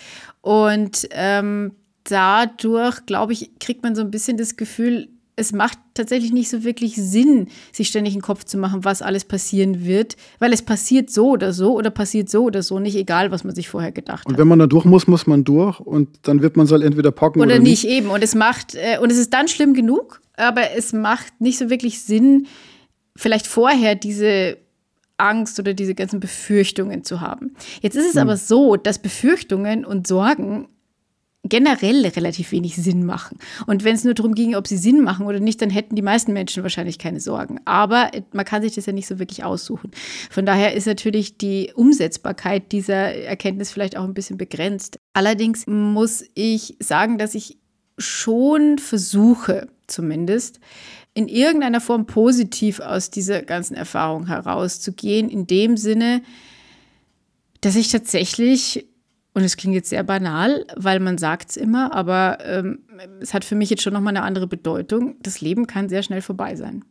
Und ähm, dadurch, glaube ich, kriegt man so ein bisschen das Gefühl, es macht tatsächlich nicht so wirklich Sinn, sich ständig einen Kopf zu machen, was alles passieren wird, weil es passiert so oder so oder passiert so oder so, nicht egal, was man sich vorher gedacht hat. Und wenn man da durch muss, muss man durch und dann wird man es halt entweder packen oder, oder nicht. nicht. eben. Und es macht, äh, und es ist dann schlimm genug, aber es macht nicht so wirklich Sinn, vielleicht vorher diese Angst oder diese ganzen Befürchtungen zu haben. Jetzt ist es hm. aber so, dass Befürchtungen und Sorgen generell relativ wenig Sinn machen. Und wenn es nur darum ging, ob sie Sinn machen oder nicht, dann hätten die meisten Menschen wahrscheinlich keine Sorgen. Aber man kann sich das ja nicht so wirklich aussuchen. Von daher ist natürlich die Umsetzbarkeit dieser Erkenntnis vielleicht auch ein bisschen begrenzt. Allerdings muss ich sagen, dass ich schon versuche, zumindest, in irgendeiner Form positiv aus dieser ganzen Erfahrung herauszugehen, in dem Sinne, dass ich tatsächlich und es klingt jetzt sehr banal, weil man sagt es immer, aber ähm, es hat für mich jetzt schon nochmal eine andere Bedeutung. Das Leben kann sehr schnell vorbei sein.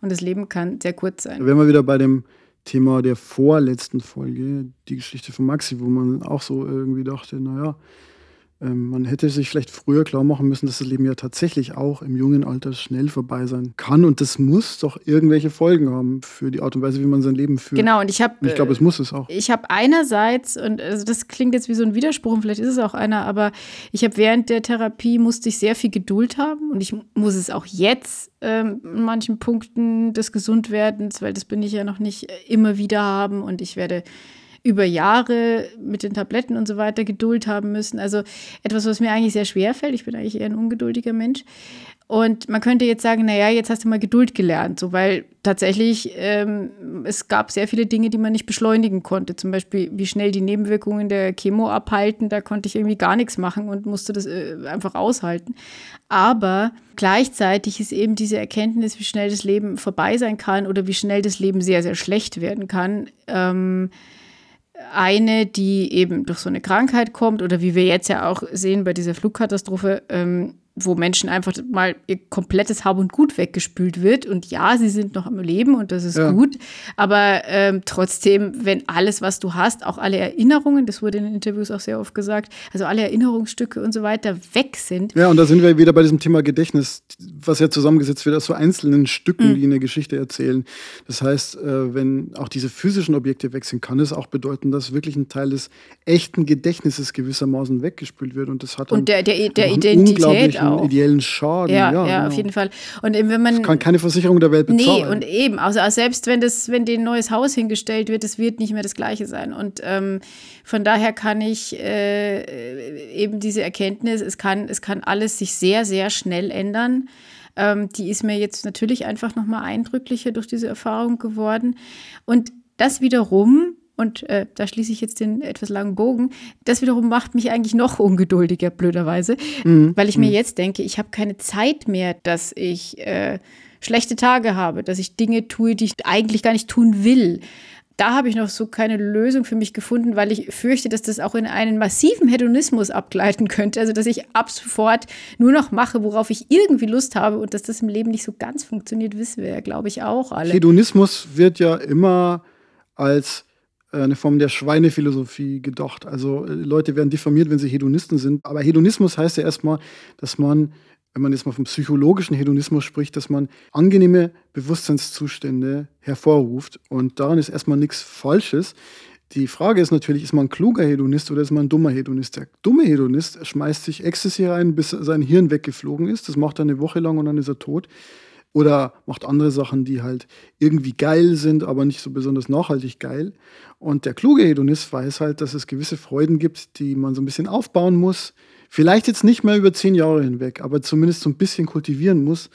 Und das Leben kann sehr kurz sein. Wären wir wieder bei dem Thema der vorletzten Folge, die Geschichte von Maxi, wo man auch so irgendwie dachte, naja, man hätte sich vielleicht früher klar machen müssen, dass das Leben ja tatsächlich auch im jungen Alter schnell vorbei sein kann. Und das muss doch irgendwelche Folgen haben für die Art und Weise, wie man sein Leben führt. Genau, und ich habe. Ich glaube, es muss es auch. Ich habe einerseits, und also das klingt jetzt wie so ein Widerspruch, und vielleicht ist es auch einer, aber ich habe während der Therapie musste ich sehr viel Geduld haben und ich muss es auch jetzt ähm, in manchen Punkten des Gesundwerdens, weil das bin ich ja noch nicht immer wieder haben und ich werde über Jahre mit den Tabletten und so weiter Geduld haben müssen. Also etwas, was mir eigentlich sehr schwer fällt. Ich bin eigentlich eher ein ungeduldiger Mensch. Und man könnte jetzt sagen, naja, jetzt hast du mal Geduld gelernt, so weil tatsächlich ähm, es gab sehr viele Dinge, die man nicht beschleunigen konnte. Zum Beispiel, wie schnell die Nebenwirkungen der Chemo abhalten, da konnte ich irgendwie gar nichts machen und musste das äh, einfach aushalten. Aber gleichzeitig ist eben diese Erkenntnis, wie schnell das Leben vorbei sein kann oder wie schnell das Leben sehr, sehr schlecht werden kann, ähm, eine, die eben durch so eine Krankheit kommt oder wie wir jetzt ja auch sehen bei dieser Flugkatastrophe, ähm, wo Menschen einfach mal ihr komplettes Hab und Gut weggespült wird. Und ja, sie sind noch am Leben und das ist ja. gut. Aber ähm, trotzdem, wenn alles, was du hast, auch alle Erinnerungen, das wurde in den Interviews auch sehr oft gesagt, also alle Erinnerungsstücke und so weiter weg sind. Ja, und da sind wir wieder bei diesem Thema Gedächtnis, was ja zusammengesetzt wird aus so einzelnen Stücken, mhm. die eine Geschichte erzählen. Das heißt, äh, wenn auch diese physischen Objekte weg sind, kann es auch bedeuten, dass wirklich ein Teil des echten Gedächtnisses gewissermaßen weggespült wird. Und das hat dann und der, der, der Identität auch. ideellen Schaden. Ja, ja, ja genau. auf jeden Fall. Und wenn man. Das kann keine Versicherung der Welt bezahlen. Nee, und eben, also selbst wenn das, wenn ein neues Haus hingestellt wird, das wird nicht mehr das Gleiche sein. Und ähm, von daher kann ich äh, eben diese Erkenntnis, es kann, es kann alles sich sehr, sehr schnell ändern. Ähm, die ist mir jetzt natürlich einfach nochmal eindrücklicher durch diese Erfahrung geworden. Und das wiederum und äh, da schließe ich jetzt den etwas langen Bogen, das wiederum macht mich eigentlich noch ungeduldiger, blöderweise, mhm. weil ich mir mhm. jetzt denke, ich habe keine Zeit mehr, dass ich äh, schlechte Tage habe, dass ich Dinge tue, die ich eigentlich gar nicht tun will. Da habe ich noch so keine Lösung für mich gefunden, weil ich fürchte, dass das auch in einen massiven Hedonismus abgleiten könnte. Also, dass ich ab sofort nur noch mache, worauf ich irgendwie Lust habe und dass das im Leben nicht so ganz funktioniert, wissen wir ja, glaube ich, auch alle. Hedonismus wird ja immer als eine Form der Schweinephilosophie gedacht. Also äh, Leute werden diffamiert, wenn sie Hedonisten sind. Aber Hedonismus heißt ja erstmal, dass man wenn man jetzt mal vom psychologischen Hedonismus spricht, dass man angenehme Bewusstseinszustände hervorruft. Und daran ist erstmal nichts Falsches. Die Frage ist natürlich, ist man ein kluger Hedonist oder ist man ein dummer Hedonist? Der dumme Hedonist schmeißt sich Ecstasy rein, bis sein Hirn weggeflogen ist. Das macht er eine Woche lang und dann ist er tot. Oder macht andere Sachen, die halt irgendwie geil sind, aber nicht so besonders nachhaltig geil. Und der kluge Hedonist weiß halt, dass es gewisse Freuden gibt, die man so ein bisschen aufbauen muss. Vielleicht jetzt nicht mehr über zehn Jahre hinweg, aber zumindest so ein bisschen kultivieren muss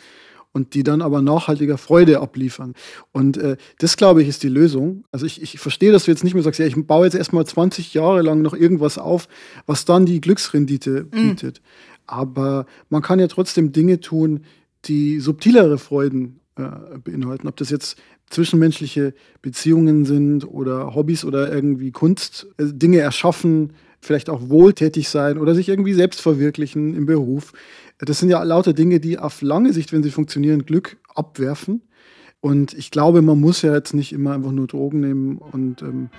und die dann aber nachhaltiger Freude abliefern. Und äh, das, glaube ich, ist die Lösung. Also ich, ich verstehe, dass du jetzt nicht mehr sagst, ja, ich baue jetzt erstmal 20 Jahre lang noch irgendwas auf, was dann die Glücksrendite mhm. bietet. Mm. Aber man kann ja trotzdem Dinge tun, die subtilere Freuden äh, beinhalten. Ob das jetzt zwischenmenschliche Beziehungen sind oder Hobbys oder irgendwie Kunst, äh, Dinge erschaffen, vielleicht auch wohltätig sein oder sich irgendwie selbst verwirklichen im Beruf. Das sind ja lauter Dinge, die auf lange Sicht, wenn sie funktionieren, Glück abwerfen. Und ich glaube, man muss ja jetzt nicht immer einfach nur Drogen nehmen und ähm,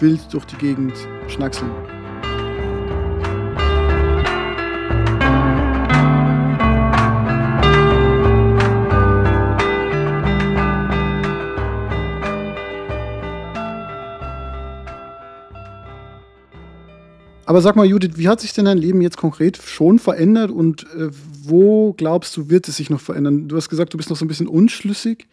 wild durch die Gegend schnackseln. Aber sag mal, Judith, wie hat sich denn dein Leben jetzt konkret schon verändert und äh, wo glaubst du, wird es sich noch verändern? Du hast gesagt, du bist noch so ein bisschen unschlüssig.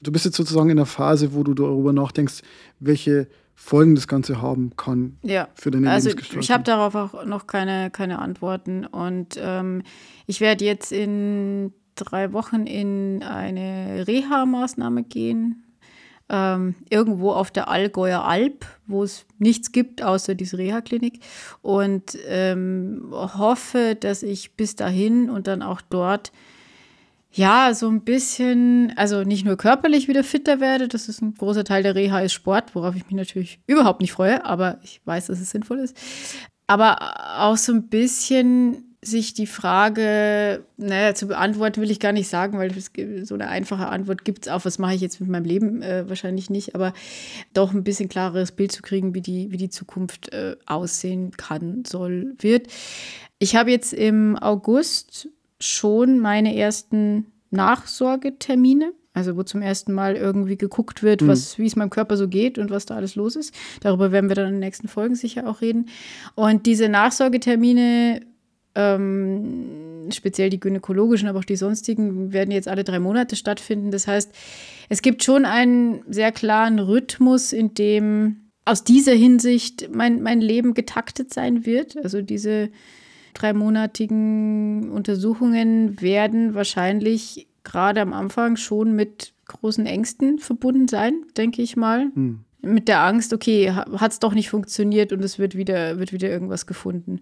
Du bist jetzt sozusagen in der Phase, wo du darüber nachdenkst, welche Folgen das Ganze haben kann ja. für deine also Lebensgestaltung. Ich habe darauf auch noch keine, keine Antworten. Und ähm, ich werde jetzt in drei Wochen in eine Reha-Maßnahme gehen ähm, irgendwo auf der Allgäuer Alp, wo es nichts gibt außer diese Reha-Klinik. Und ähm, hoffe, dass ich bis dahin und dann auch dort ja, so ein bisschen, also nicht nur körperlich wieder fitter werde, das ist ein großer Teil der Reha ist Sport, worauf ich mich natürlich überhaupt nicht freue, aber ich weiß, dass es sinnvoll ist. Aber auch so ein bisschen sich die Frage, naja, zu beantworten will ich gar nicht sagen, weil es, so eine einfache Antwort gibt es auch, was mache ich jetzt mit meinem Leben, äh, wahrscheinlich nicht, aber doch ein bisschen klareres Bild zu kriegen, wie die, wie die Zukunft äh, aussehen kann, soll, wird. Ich habe jetzt im August schon meine ersten Nachsorgetermine. Also wo zum ersten Mal irgendwie geguckt wird, mhm. was, wie es meinem Körper so geht und was da alles los ist. Darüber werden wir dann in den nächsten Folgen sicher auch reden. Und diese Nachsorgetermine ähm, speziell die gynäkologischen, aber auch die sonstigen, werden jetzt alle drei Monate stattfinden. Das heißt, es gibt schon einen sehr klaren Rhythmus, in dem aus dieser Hinsicht mein, mein Leben getaktet sein wird. Also diese dreimonatigen Untersuchungen werden wahrscheinlich gerade am Anfang schon mit großen Ängsten verbunden sein, denke ich mal. Hm. Mit der Angst, okay, hat es doch nicht funktioniert und es wird wieder, wird wieder irgendwas gefunden.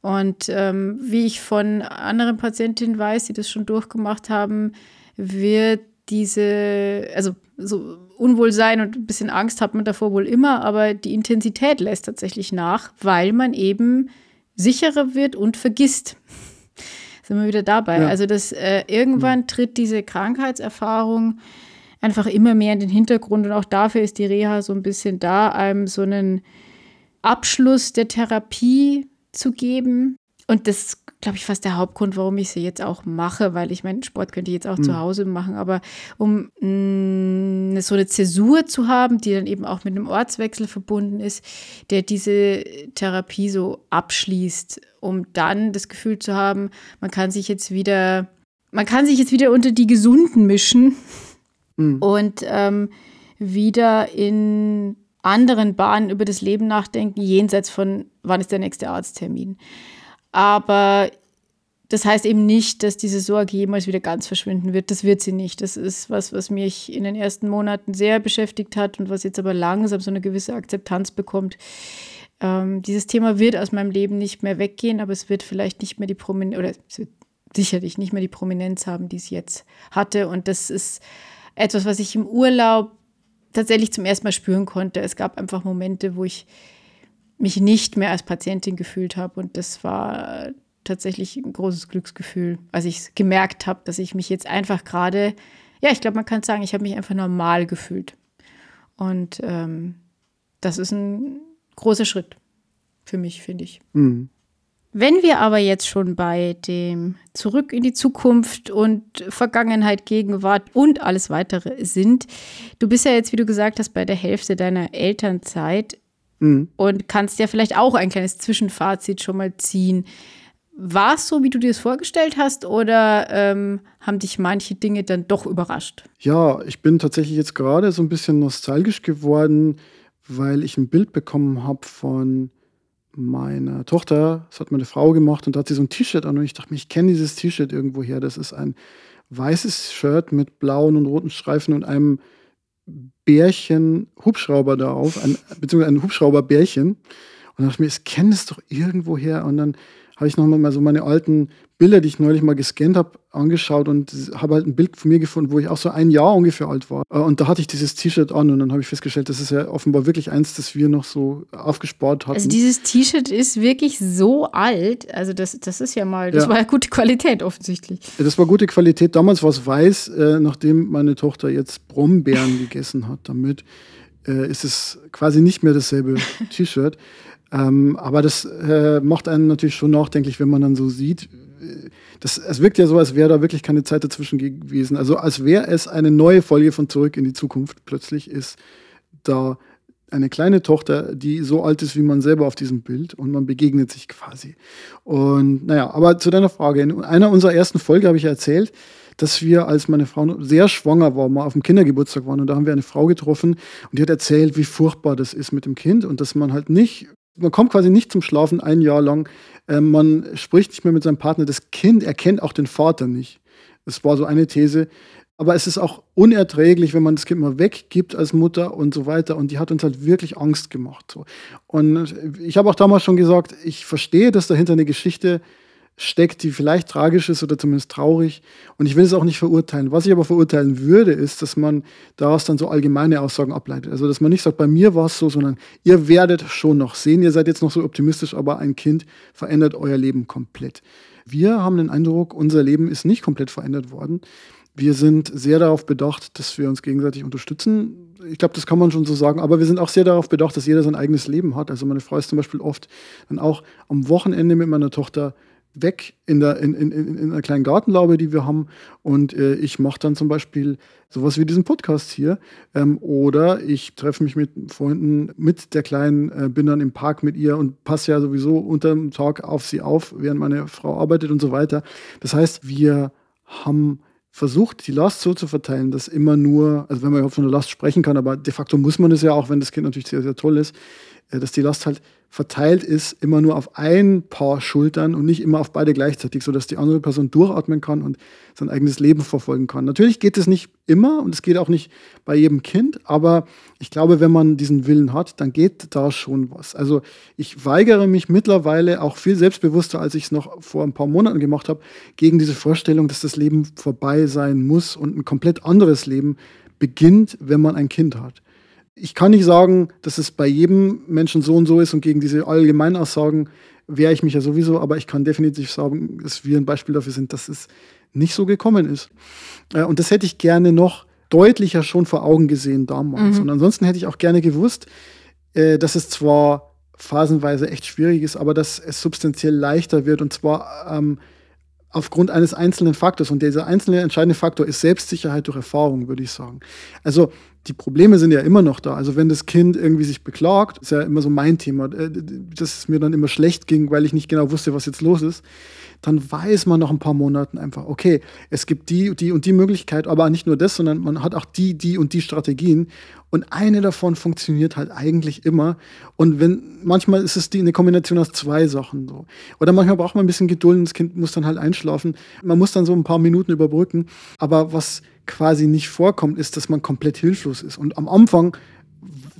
Und ähm, wie ich von anderen Patientinnen weiß, die das schon durchgemacht haben, wird diese, also so Unwohlsein und ein bisschen Angst hat man davor wohl immer, aber die Intensität lässt tatsächlich nach, weil man eben sicherer wird und vergisst. *laughs* Sind wir wieder dabei. Ja. Also, dass äh, irgendwann tritt diese Krankheitserfahrung einfach immer mehr in den Hintergrund und auch dafür ist die Reha so ein bisschen da, einem so einen Abschluss der Therapie zu geben. Und das ist, glaube ich, fast der Hauptgrund, warum ich sie jetzt auch mache, weil ich meinen Sport könnte ich jetzt auch mhm. zu Hause machen, aber um mh, mm, so eine Zäsur zu haben, die dann eben auch mit einem Ortswechsel verbunden ist, der diese Therapie so abschließt, um dann das Gefühl zu haben, man kann sich jetzt wieder, man kann sich jetzt wieder unter die Gesunden mischen mhm. und ähm, wieder in anderen Bahnen über das Leben nachdenken, jenseits von, wann ist der nächste Arzttermin. Aber das heißt eben nicht, dass diese Sorge jemals wieder ganz verschwinden wird. Das wird sie nicht. Das ist was, was mich in den ersten Monaten sehr beschäftigt hat und was jetzt aber langsam so eine gewisse Akzeptanz bekommt. Ähm, dieses Thema wird aus meinem Leben nicht mehr weggehen, aber es wird vielleicht nicht mehr die Prominenz, oder es wird sicherlich nicht mehr die Prominenz haben, die es jetzt hatte. Und das ist etwas, was ich im Urlaub tatsächlich zum ersten Mal spüren konnte. Es gab einfach Momente, wo ich mich nicht mehr als Patientin gefühlt habe und das war tatsächlich ein großes Glücksgefühl, als ich gemerkt habe, dass ich mich jetzt einfach gerade, ja, ich glaube, man kann sagen, ich habe mich einfach normal gefühlt. Und ähm, das ist ein großer Schritt für mich, finde ich. Mhm. Wenn wir aber jetzt schon bei dem Zurück in die Zukunft und Vergangenheit, Gegenwart und alles weitere sind, du bist ja jetzt, wie du gesagt hast, bei der Hälfte deiner Elternzeit mhm. und kannst ja vielleicht auch ein kleines Zwischenfazit schon mal ziehen. War es so, wie du dir es vorgestellt hast, oder ähm, haben dich manche Dinge dann doch überrascht? Ja, ich bin tatsächlich jetzt gerade so ein bisschen nostalgisch geworden, weil ich ein Bild bekommen habe von meiner Tochter, das hat meine Frau gemacht und da hat sie so ein T-Shirt an und ich dachte mir, ich kenne dieses T-Shirt irgendwo her. Das ist ein weißes Shirt mit blauen und roten Streifen und einem Bärchen Hubschrauber darauf, ein, beziehungsweise ein Hubschrauberbärchen. Und da dachte ich mir, ich kenne es doch irgendwo her. Und dann habe ich nochmal mal so meine alten Bilder, die ich neulich mal gescannt habe, angeschaut und habe halt ein Bild von mir gefunden, wo ich auch so ein Jahr ungefähr alt war. Äh, und da hatte ich dieses T-Shirt an und dann habe ich festgestellt, das ist ja offenbar wirklich eins, das wir noch so aufgespart hatten. Also dieses T-Shirt ist wirklich so alt. Also das, das ist ja mal, das ja. war ja gute Qualität offensichtlich. Ja, das war gute Qualität. Damals war es weiß, äh, nachdem meine Tochter jetzt Brombeeren *laughs* gegessen hat damit. Äh, ist es quasi nicht mehr dasselbe *laughs* T-Shirt. Ähm, aber das äh, macht einen natürlich schon nachdenklich, wenn man dann so sieht. Das, es wirkt ja so, als wäre da wirklich keine Zeit dazwischen gewesen. Also als wäre es eine neue Folge von Zurück in die Zukunft. Plötzlich ist da eine kleine Tochter, die so alt ist wie man selber auf diesem Bild und man begegnet sich quasi. Und naja, aber zu deiner Frage. In einer unserer ersten Folge habe ich erzählt, dass wir, als meine Frau sehr schwanger war, mal auf dem Kindergeburtstag waren und da haben wir eine Frau getroffen und die hat erzählt, wie furchtbar das ist mit dem Kind und dass man halt nicht man kommt quasi nicht zum Schlafen ein Jahr lang. Ähm, man spricht nicht mehr mit seinem Partner. Das Kind erkennt auch den Vater nicht. Das war so eine These. Aber es ist auch unerträglich, wenn man das Kind mal weggibt als Mutter und so weiter. Und die hat uns halt wirklich Angst gemacht. So. Und ich habe auch damals schon gesagt, ich verstehe, dass dahinter eine Geschichte steckt, die vielleicht tragisch ist oder zumindest traurig. Und ich will es auch nicht verurteilen. Was ich aber verurteilen würde, ist, dass man daraus dann so allgemeine Aussagen ableitet. Also, dass man nicht sagt, bei mir war es so, sondern ihr werdet schon noch sehen, ihr seid jetzt noch so optimistisch, aber ein Kind verändert euer Leben komplett. Wir haben den Eindruck, unser Leben ist nicht komplett verändert worden. Wir sind sehr darauf bedacht, dass wir uns gegenseitig unterstützen. Ich glaube, das kann man schon so sagen. Aber wir sind auch sehr darauf bedacht, dass jeder sein eigenes Leben hat. Also meine Frau ist zum Beispiel oft dann auch am Wochenende mit meiner Tochter weg in, der, in, in, in einer kleinen Gartenlaube, die wir haben. Und äh, ich mache dann zum Beispiel sowas wie diesen Podcast hier. Ähm, oder ich treffe mich mit Freunden mit der Kleinen, äh, bin dann im Park mit ihr und passe ja sowieso unter dem Tag auf sie auf, während meine Frau arbeitet und so weiter. Das heißt, wir haben versucht, die Last so zu verteilen, dass immer nur, also wenn man überhaupt von der Last sprechen kann, aber de facto muss man das ja auch, wenn das Kind natürlich sehr, sehr toll ist, äh, dass die Last halt verteilt ist, immer nur auf ein Paar Schultern und nicht immer auf beide gleichzeitig, sodass die andere Person durchatmen kann und sein eigenes Leben verfolgen kann. Natürlich geht es nicht immer und es geht auch nicht bei jedem Kind, aber ich glaube, wenn man diesen Willen hat, dann geht da schon was. Also ich weigere mich mittlerweile auch viel selbstbewusster, als ich es noch vor ein paar Monaten gemacht habe, gegen diese Vorstellung, dass das Leben vorbei sein muss und ein komplett anderes Leben beginnt, wenn man ein Kind hat ich kann nicht sagen, dass es bei jedem Menschen so und so ist und gegen diese Allgemeinaussagen wehre ich mich ja sowieso, aber ich kann definitiv sagen, dass wir ein Beispiel dafür sind, dass es nicht so gekommen ist. Äh, und das hätte ich gerne noch deutlicher schon vor Augen gesehen damals. Mhm. Und ansonsten hätte ich auch gerne gewusst, äh, dass es zwar phasenweise echt schwierig ist, aber dass es substanziell leichter wird und zwar ähm, aufgrund eines einzelnen Faktors. Und dieser einzelne entscheidende Faktor ist Selbstsicherheit durch Erfahrung, würde ich sagen. Also die Probleme sind ja immer noch da. Also wenn das Kind irgendwie sich beklagt, ist ja immer so mein Thema, äh, dass es mir dann immer schlecht ging, weil ich nicht genau wusste, was jetzt los ist, dann weiß man nach ein paar Monaten einfach, okay, es gibt die, die und die Möglichkeit, aber nicht nur das, sondern man hat auch die, die und die Strategien. Und eine davon funktioniert halt eigentlich immer. Und wenn, manchmal ist es die, eine Kombination aus zwei Sachen so. Oder manchmal braucht man ein bisschen Geduld und das Kind muss dann halt einschlafen. Man muss dann so ein paar Minuten überbrücken. Aber was quasi nicht vorkommt, ist, dass man komplett hilflos ist. Und am Anfang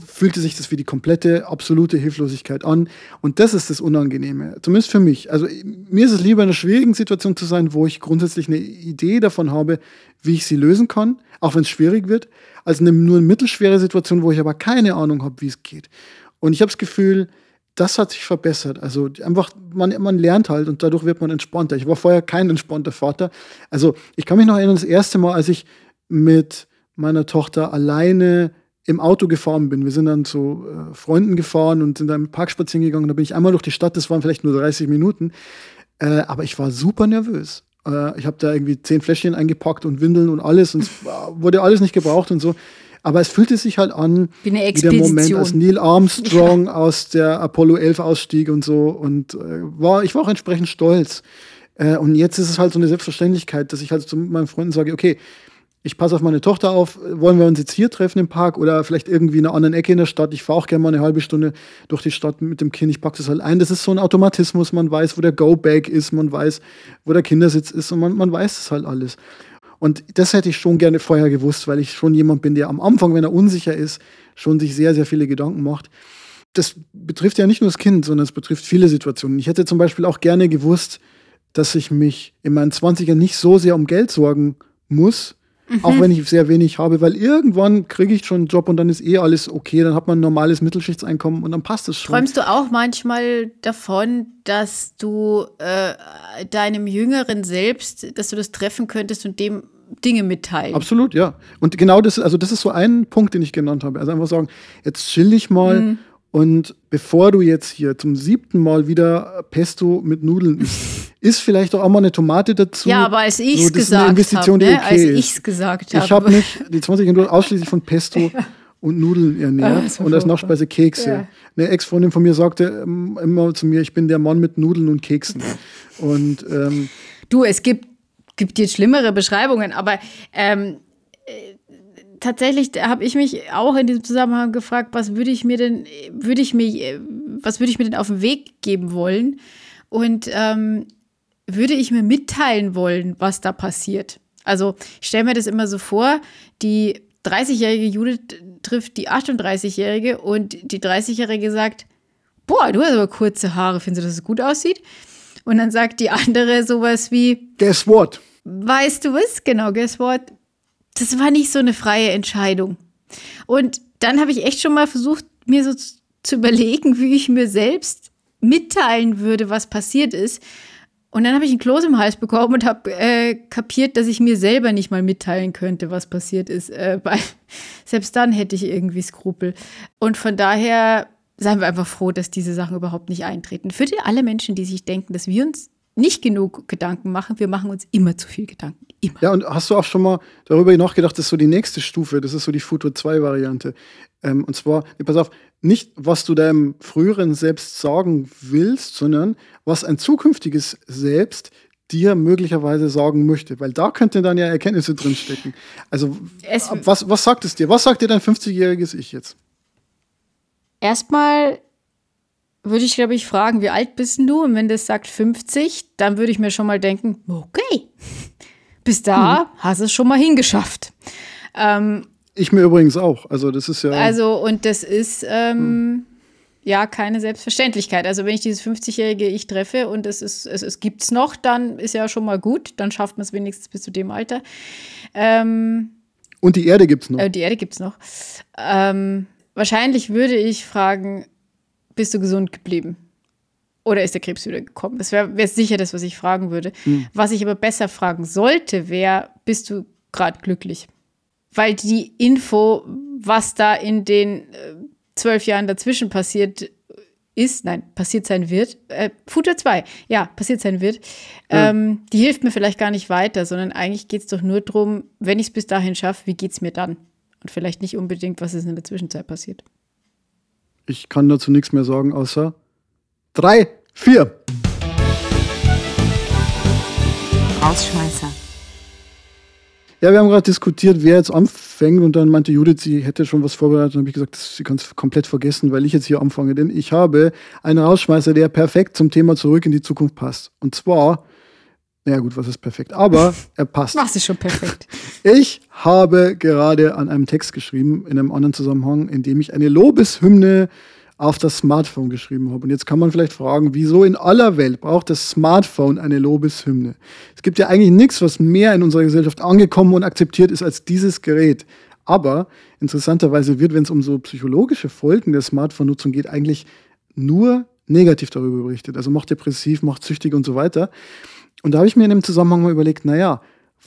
fühlte sich das wie die komplette, absolute Hilflosigkeit an. Und das ist das Unangenehme, zumindest für mich. Also mir ist es lieber in einer schwierigen Situation zu sein, wo ich grundsätzlich eine Idee davon habe, wie ich sie lösen kann, auch wenn es schwierig wird, als eine nur eine mittelschwere Situation, wo ich aber keine Ahnung habe, wie es geht. Und ich habe das Gefühl, das hat sich verbessert. Also einfach, man, man lernt halt und dadurch wird man entspannter. Ich war vorher kein entspannter Vater. Also ich kann mich noch erinnern, das erste Mal, als ich mit meiner Tochter alleine im Auto gefahren bin. Wir sind dann zu äh, Freunden gefahren und sind dann im Park spazieren gegangen. Da bin ich einmal durch die Stadt, das waren vielleicht nur 30 Minuten. Äh, aber ich war super nervös. Äh, ich habe da irgendwie zehn Fläschchen eingepackt und Windeln und alles und es *laughs* wurde alles nicht gebraucht und so. Aber es fühlte sich halt an wie, eine wie der Moment, als Neil Armstrong *laughs* ja. aus der Apollo 11 ausstieg und so. Und äh, war, ich war auch entsprechend stolz. Äh, und jetzt ist es halt so eine Selbstverständlichkeit, dass ich halt zu meinen Freunden sage, okay, ich passe auf meine Tochter auf, wollen wir uns jetzt hier treffen im Park oder vielleicht irgendwie in einer anderen Ecke in der Stadt. Ich fahre auch gerne mal eine halbe Stunde durch die Stadt mit dem Kind, ich packe das halt ein. Das ist so ein Automatismus, man weiß, wo der Go-Bag ist, man weiß, wo der Kindersitz ist und man, man weiß das halt alles. Und das hätte ich schon gerne vorher gewusst, weil ich schon jemand bin, der am Anfang, wenn er unsicher ist, schon sich sehr, sehr viele Gedanken macht. Das betrifft ja nicht nur das Kind, sondern es betrifft viele Situationen. Ich hätte zum Beispiel auch gerne gewusst, dass ich mich in meinen 20ern nicht so sehr um Geld sorgen muss, Mhm. Auch wenn ich sehr wenig habe, weil irgendwann kriege ich schon einen Job und dann ist eh alles okay, dann hat man ein normales Mittelschichteinkommen und dann passt es schon. Träumst du auch manchmal davon, dass du äh, deinem jüngeren Selbst, dass du das treffen könntest und dem Dinge mitteilen? Absolut, ja. Und genau das, also das ist so ein Punkt, den ich genannt habe. Also einfach sagen, jetzt chill dich mal. Mhm. Und bevor du jetzt hier zum siebten Mal wieder Pesto mit Nudeln isst, ist vielleicht auch mal eine Tomate dazu. Ja, aber als ich es so, gesagt habe, ne? okay als ich es gesagt habe. Ich habe mich die 20 Minuten ausschließlich von Pesto *laughs* ja. und Nudeln ernährt ah, und als Nachspeise Kekse. Ja. Eine Ex-Freundin von mir sagte ähm, immer zu mir, ich bin der Mann mit Nudeln und Keksen. und ähm, du, es gibt, gibt jetzt schlimmere Beschreibungen, aber ähm, äh, tatsächlich habe ich mich auch in diesem Zusammenhang gefragt, was würde ich mir denn, würde ich mir, was würde ich mir denn auf den Weg geben wollen? Und ähm, würde ich mir mitteilen wollen, was da passiert. Also ich stelle mir das immer so vor, die 30-jährige Judith trifft die 38-jährige und die 30-jährige sagt, boah, du hast aber kurze Haare, findest du, dass es gut aussieht? Und dann sagt die andere sowas wie, Guess what? Weißt du was? Genau, guess what? Das war nicht so eine freie Entscheidung. Und dann habe ich echt schon mal versucht, mir so zu überlegen, wie ich mir selbst mitteilen würde, was passiert ist. Und dann habe ich einen Kloß im Hals bekommen und habe äh, kapiert, dass ich mir selber nicht mal mitteilen könnte, was passiert ist. Äh, *laughs* weil selbst dann hätte ich irgendwie Skrupel. Und von daher seien wir einfach froh, dass diese Sachen überhaupt nicht eintreten. Für die, alle Menschen, die sich denken, dass wir uns nicht genug Gedanken machen, wir machen uns immer zu viel Gedanken. Immer. Ja, und hast du auch schon mal darüber nachgedacht, das ist so die nächste Stufe, das ist so die Futur 2-Variante. Ähm, und zwar, pass auf, nicht, was du deinem früheren Selbst sagen willst, sondern was ein zukünftiges Selbst dir möglicherweise sagen möchte, weil da könnten dann ja Erkenntnisse drinstecken. Also, es, was, was sagt es dir? Was sagt dir dein 50-jähriges Ich jetzt? Erstmal würde ich, glaube ich, fragen, wie alt bist du? Und wenn das sagt 50, dann würde ich mir schon mal denken, okay, *laughs* bis da hm. hast du es schon mal hingeschafft. Ähm, ich mir übrigens auch. Also das ist ja. Also und das ist ähm, hm. ja keine Selbstverständlichkeit. Also wenn ich dieses 50-jährige Ich treffe und es ist es, es gibt's noch, dann ist ja schon mal gut. Dann schafft man es wenigstens bis zu dem Alter. Ähm, und die Erde gibt's noch. Äh, die Erde gibt's noch. Ähm, wahrscheinlich würde ich fragen, bist du gesund geblieben? Oder ist der Krebs wieder gekommen? Das wäre wär sicher das, was ich fragen würde. Mhm. Was ich aber besser fragen sollte, wäre, bist du gerade glücklich? Weil die Info, was da in den äh, zwölf Jahren dazwischen passiert ist, nein, passiert sein wird, äh, Futter 2, ja, passiert sein wird, ja. ähm, die hilft mir vielleicht gar nicht weiter, sondern eigentlich geht es doch nur darum, wenn ich es bis dahin schaffe, wie geht es mir dann? Und vielleicht nicht unbedingt, was ist in der Zwischenzeit passiert. Ich kann dazu nichts mehr sagen, außer drei, vier. Rausschmeißer. Ja, wir haben gerade diskutiert, wer jetzt anfängt und dann meinte Judith, sie hätte schon was vorbereitet und habe ich gesagt, sie kann es komplett vergessen, weil ich jetzt hier anfange. Denn ich habe einen Rausschmeißer, der perfekt zum Thema zurück in die Zukunft passt. Und zwar, naja gut, was ist perfekt? Aber er passt. Was ist schon perfekt? *laughs* Ich habe gerade an einem Text geschrieben, in einem anderen Zusammenhang, in dem ich eine Lobeshymne auf das Smartphone geschrieben habe. Und jetzt kann man vielleicht fragen, wieso in aller Welt braucht das Smartphone eine Lobeshymne? Es gibt ja eigentlich nichts, was mehr in unserer Gesellschaft angekommen und akzeptiert ist als dieses Gerät. Aber interessanterweise wird, wenn es um so psychologische Folgen der Smartphone-Nutzung geht, eigentlich nur negativ darüber berichtet. Also macht depressiv, macht süchtig und so weiter. Und da habe ich mir in dem Zusammenhang mal überlegt, naja,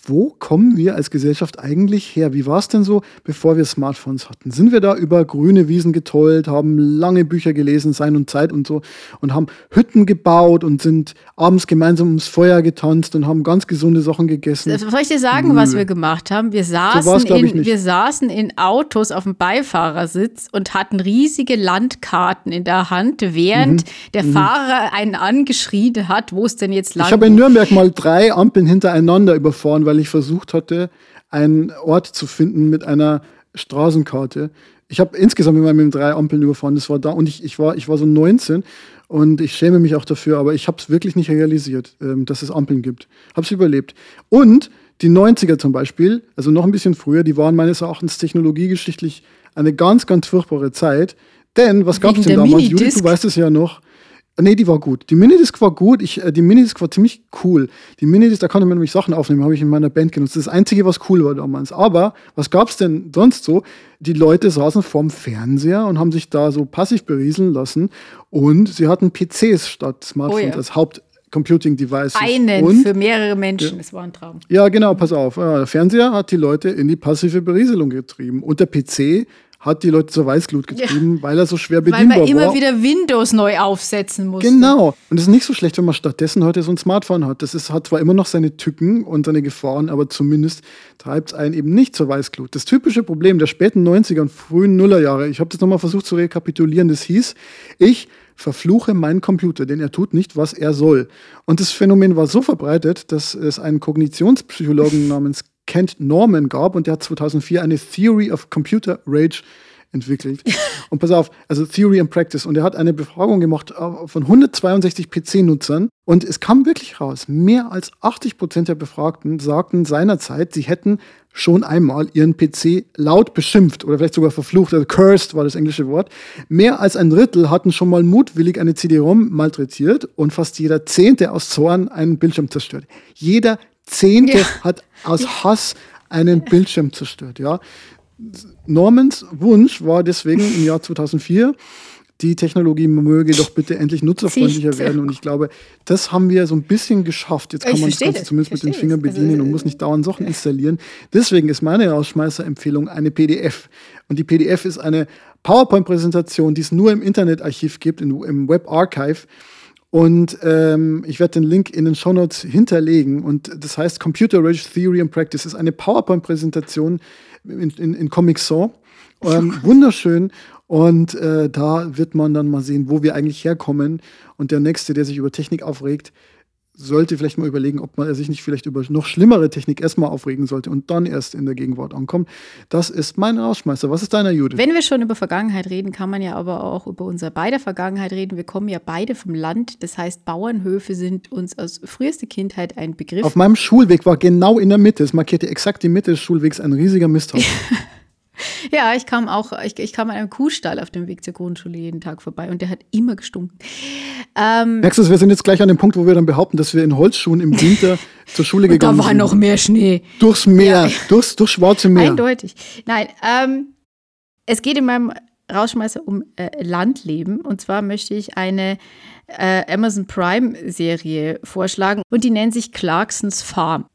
wo kommen wir als Gesellschaft eigentlich her? Wie war es denn so, bevor wir Smartphones hatten? Sind wir da über grüne Wiesen getollt, haben lange Bücher gelesen, Sein und Zeit und so und haben Hütten gebaut und sind abends gemeinsam ums Feuer getanzt und haben ganz gesunde Sachen gegessen? Soll ich dir sagen, Nö. was wir gemacht haben? Wir saßen, so in, wir saßen in Autos auf dem Beifahrersitz und hatten riesige Landkarten in der Hand, während mhm. der mhm. Fahrer einen angeschrien hat, wo es denn jetzt lang Ich habe in Nürnberg mal drei Ampeln hintereinander überfahren, weil ich versucht hatte, einen Ort zu finden mit einer Straßenkarte. Ich habe insgesamt immer mit drei Ampeln überfahren. Das war da und ich, ich, war, ich war so 19 und ich schäme mich auch dafür, aber ich habe es wirklich nicht realisiert, ähm, dass es Ampeln gibt. Habe es überlebt. Und die 90er zum Beispiel, also noch ein bisschen früher, die waren meines Erachtens technologiegeschichtlich eine ganz, ganz furchtbare Zeit. Denn was gab es denn damals? Judith, du weißt es ja noch. Nee, die war gut. Die Minidisc war gut. Ich, äh, die Minidisc war ziemlich cool. Die Minidisc, da konnte man nämlich Sachen aufnehmen, habe ich in meiner Band genutzt. Das, Einzige, was cool war damals. Aber was gab es denn sonst so? Die Leute saßen vorm Fernseher und haben sich da so passiv berieseln lassen. Und sie hatten PCs statt Smartphones oh ja. als Haupt. Computing Devices. Einen und, für mehrere Menschen, ja, war ein Traum. Ja, genau, pass auf. Der Fernseher hat die Leute in die passive Berieselung getrieben. Und der PC hat die Leute zur Weißglut getrieben, ja. weil er so schwer bedienbar war. Weil man immer wieder Windows neu aufsetzen musste. Genau. Und es ist nicht so schlecht, wenn man stattdessen heute so ein Smartphone hat. Das ist, hat zwar immer noch seine Tücken und seine Gefahren, aber zumindest treibt es einen eben nicht zur Weißglut. Das typische Problem der späten 90er und frühen Nullerjahre, ich habe das nochmal versucht zu rekapitulieren, das hieß, ich verfluche meinen Computer, denn er tut nicht, was er soll. Und das Phänomen war so verbreitet, dass es einen Kognitionspsychologen *laughs* namens Kent Norman gab und der hat 2004 eine Theory of Computer Rage entwickelt. *laughs* Und pass auf, also Theory and Practice. Und er hat eine Befragung gemacht äh, von 162 PC-Nutzern. Und es kam wirklich raus, mehr als 80 Prozent der Befragten sagten seinerzeit, sie hätten schon einmal ihren PC laut beschimpft oder vielleicht sogar verflucht, also cursed war das englische Wort. Mehr als ein Drittel hatten schon mal mutwillig eine CD-ROM malträtiert und fast jeder Zehnte aus Zorn einen Bildschirm zerstört. Jeder Zehnte ja. hat aus Hass einen Bildschirm zerstört. Ja. Normans Wunsch war deswegen im Jahr 2004, die Technologie möge doch bitte endlich nutzerfreundlicher werden. Und ich glaube, das haben wir so ein bisschen geschafft. Jetzt kann ich man das Ganze zumindest mit den Fingern bedienen also, und muss nicht dauernd Sachen installieren. Deswegen ist meine Rausschmeißer-Empfehlung eine PDF. Und die PDF ist eine PowerPoint-Präsentation, die es nur im Internetarchiv gibt, im Web Archive. Und ähm, ich werde den Link in den Show Notes hinterlegen. Und das heißt Computer Rage Theory and Practice. Ist eine PowerPoint-Präsentation in, in, in Comic Sans. Ähm, *laughs* wunderschön. Und äh, da wird man dann mal sehen, wo wir eigentlich herkommen. Und der Nächste, der sich über Technik aufregt, sollte vielleicht mal überlegen, ob man sich nicht vielleicht über noch schlimmere Technik erstmal aufregen sollte und dann erst in der Gegenwart ankommt. Das ist mein Rausschmeißer. Was ist deiner, Judith? Wenn wir schon über Vergangenheit reden, kann man ja aber auch über unsere beide Vergangenheit reden. Wir kommen ja beide vom Land. Das heißt, Bauernhöfe sind uns aus frühester Kindheit ein Begriff. Auf meinem Schulweg war genau in der Mitte, es markierte exakt die Mitte des Schulwegs, ein riesiger Misthaufen. *laughs* *laughs* Ja, ich kam auch, ich, ich kam an einem Kuhstall auf dem Weg zur Grundschule jeden Tag vorbei und der hat immer gestunken. Ähm, Merkst du, wir sind jetzt gleich an dem Punkt, wo wir dann behaupten, dass wir in Holzschuhen im Winter *laughs* zur Schule gegangen sind. Da war noch mehr Schnee. Durchs Meer, ja. durchs, durchs Schwarze Meer. Eindeutig. Nein, ähm, es geht in meinem Rausschmeißer um äh, Landleben. Und zwar möchte ich eine äh, Amazon Prime-Serie vorschlagen und die nennt sich Clarksons Farm.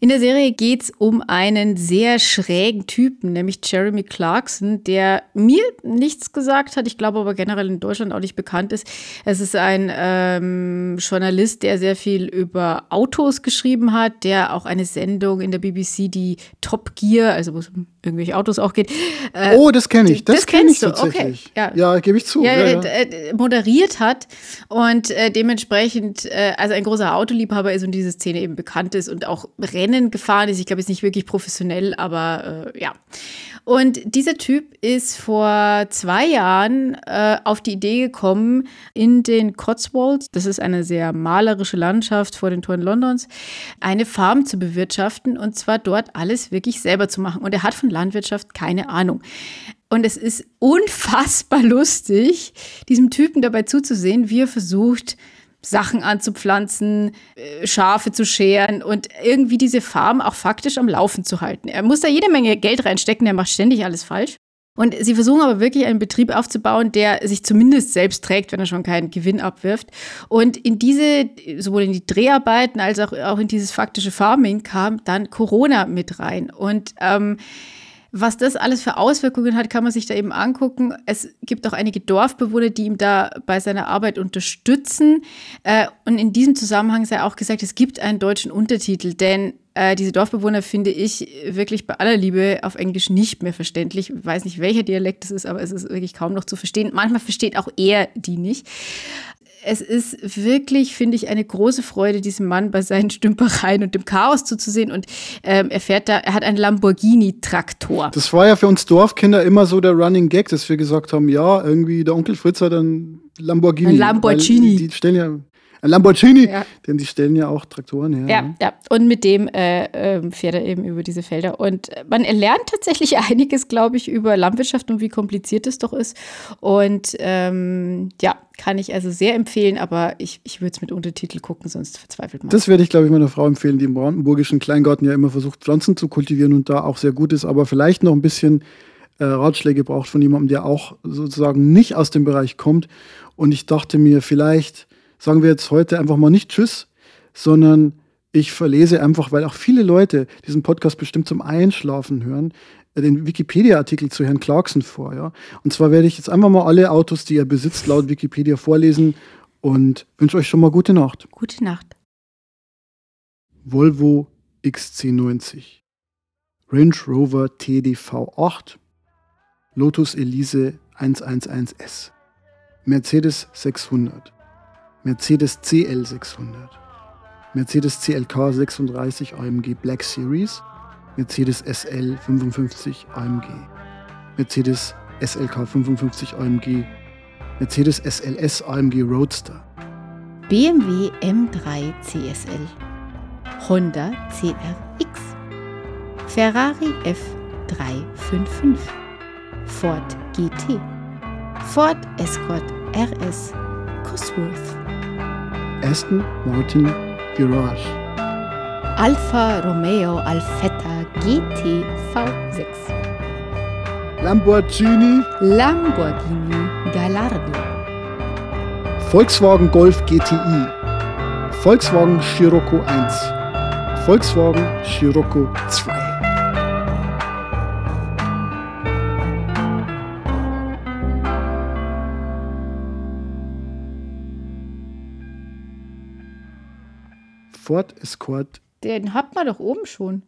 In der Serie geht es um einen sehr schrägen Typen, nämlich Jeremy Clarkson, der mir nichts gesagt hat, ich glaube aber generell in Deutschland auch nicht bekannt ist. Es ist ein ähm, Journalist, der sehr viel über Autos geschrieben hat, der auch eine Sendung in der BBC, die Top Gear, also wo es um irgendwelche Autos auch geht. Äh, oh, das kenne ich. Das, das kenne ich tatsächlich. Okay, ja, ja gebe ich zu. Ja, ja, äh, moderiert hat und äh, dementsprechend, äh, also ein großer Autoliebhaber ist und diese Szene eben bekannt ist und auch Rennen gefahren ist. Ich glaube, ist nicht wirklich professionell, aber äh, ja. Und dieser Typ ist vor zwei Jahren äh, auf die Idee gekommen, in den Cotswolds, das ist eine sehr malerische Landschaft vor den Toren Londons, eine Farm zu bewirtschaften und zwar dort alles wirklich selber zu machen. Und er hat von Landwirtschaft keine Ahnung. Und es ist unfassbar lustig, diesem Typen dabei zuzusehen, wie er versucht, Sachen anzupflanzen, äh, Schafe zu scheren und irgendwie diese Farm auch faktisch am Laufen zu halten. Er muss da jede Menge Geld reinstecken, er macht ständig alles falsch. Und sie versuchen aber wirklich einen Betrieb aufzubauen, der sich zumindest selbst trägt, wenn er schon keinen Gewinn abwirft. Und in diese, sowohl in die Dreharbeiten als auch, auch in dieses faktische Farming kam dann Corona mit rein. Und ähm, was das alles für Auswirkungen hat, kann man sich da eben angucken. Es gibt auch einige Dorfbewohner, die ihm da bei seiner Arbeit unterstützen. Äh, und in diesem Zusammenhang sei auch gesagt, es gibt einen deutschen Untertitel, denn äh, diese Dorfbewohner finde ich wirklich bei aller Liebe auf Englisch nicht mehr verständlich. Ich weiß nicht, welcher Dialekt es ist, aber es ist wirklich kaum noch zu verstehen. Manchmal versteht auch er die nicht es ist wirklich, finde ich, eine große Freude, diesem Mann bei seinen Stümpereien und dem Chaos zuzusehen. Und ähm, er fährt da, er hat einen Lamborghini-Traktor. Das war ja für uns Dorfkinder immer so der Running Gag, dass wir gesagt haben, ja, irgendwie der Onkel Fritz hat einen Lamborghini. Ein Lamborghini. Die stellen ja ein Lamborghini, ja. denn die stellen ja auch Traktoren her. Ja, ja. Und mit dem äh, äh, fährt er eben über diese Felder. Und man lernt tatsächlich *laughs* einiges, glaube ich, über Landwirtschaft und wie kompliziert es doch ist. Und ähm, ja, kann ich also sehr empfehlen, aber ich, ich würde es mit Untertitel gucken, sonst verzweifelt man. Das werde ich, glaube ich, meiner Frau empfehlen, die im brandenburgischen Kleingarten ja immer versucht, Pflanzen zu kultivieren und da auch sehr gut ist, aber vielleicht noch ein bisschen äh, Ratschläge braucht von jemandem, der auch sozusagen nicht aus dem Bereich kommt. Und ich dachte mir, vielleicht sagen wir jetzt heute einfach mal nicht Tschüss, sondern ich verlese einfach, weil auch viele Leute diesen Podcast bestimmt zum Einschlafen hören, äh, den Wikipedia-Artikel zu Herrn Clarkson vor. Ja? Und zwar werde ich jetzt einfach mal alle Autos, die er besitzt, laut Wikipedia vorlesen und wünsche euch schon mal gute Nacht. Gute Nacht. Volvo XC90, Range Rover TDV 8, Lotus Elise 111S, Mercedes 600, Mercedes CL 600, Mercedes CLK 36 AMG Black Series, Mercedes SL 55 AMG, Mercedes SLK 55 AMG, Mercedes SLS AMG Roadster, BMW M3 CSL, Honda CRX, Ferrari F355, Ford GT, Ford Escort RS Cosworth. Aston Martin Garage. Alfa Romeo Alfetta GT V6. Lamborghini. Lamborghini Gallardo. Volkswagen Golf GTI. Volkswagen Scirocco 1. Volkswagen Scirocco 2. Ford Escort. Den hat man doch oben schon.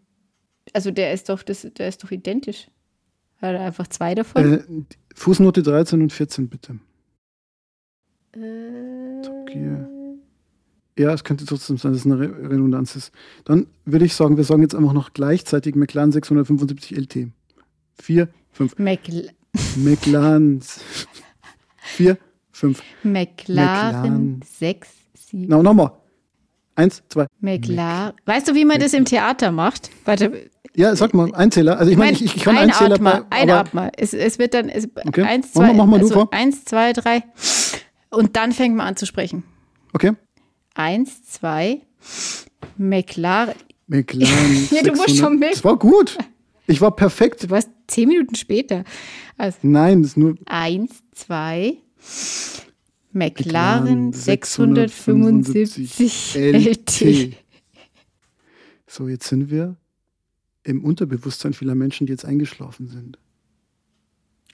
Also der ist doch, das, der ist doch identisch. Hat er einfach zwei davon? Äh, Fußnote 13 und 14, bitte. Äh, Top Gear. Ja, es könnte trotzdem sein, dass es eine Redundanz ist. Dann würde ich sagen, wir sagen jetzt einfach noch gleichzeitig McLaren 675 LT. 4, 5. McL McLaren 4, 5. McLaren 6, 7. Na, nochmal. Eins, zwei. McLaren. Weißt du, wie man das im Theater macht? Warte. Ja, sag mal, Einzähler. Also ich meine, ich, ich kann ein Einzähler. Atmer, ein Atmer. Es, es wird dann es, Okay. eins, Mach mal- zwei, mach mal du also vor. eins, zwei, drei. Und dann fängt man an zu sprechen. Okay. Eins, zwei, McLaren. McLaren. *laughs* Ja, du musst 600. schon mit. Das war gut. Ich war perfekt. Du warst zehn Minuten später. Also Nein, das ist nur eins, zwei, McLaren McLaren 675 LT. So, jetzt sind wir im Unterbewusstsein vieler Menschen, die jetzt eingeschlafen sind,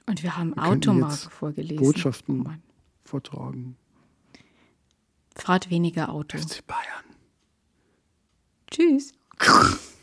Und wir haben Wir Automarken vorgelesen. Botschaften Oh vortragen. Fahrt weniger Auto. FC Bayern. Tschüss. *laughs*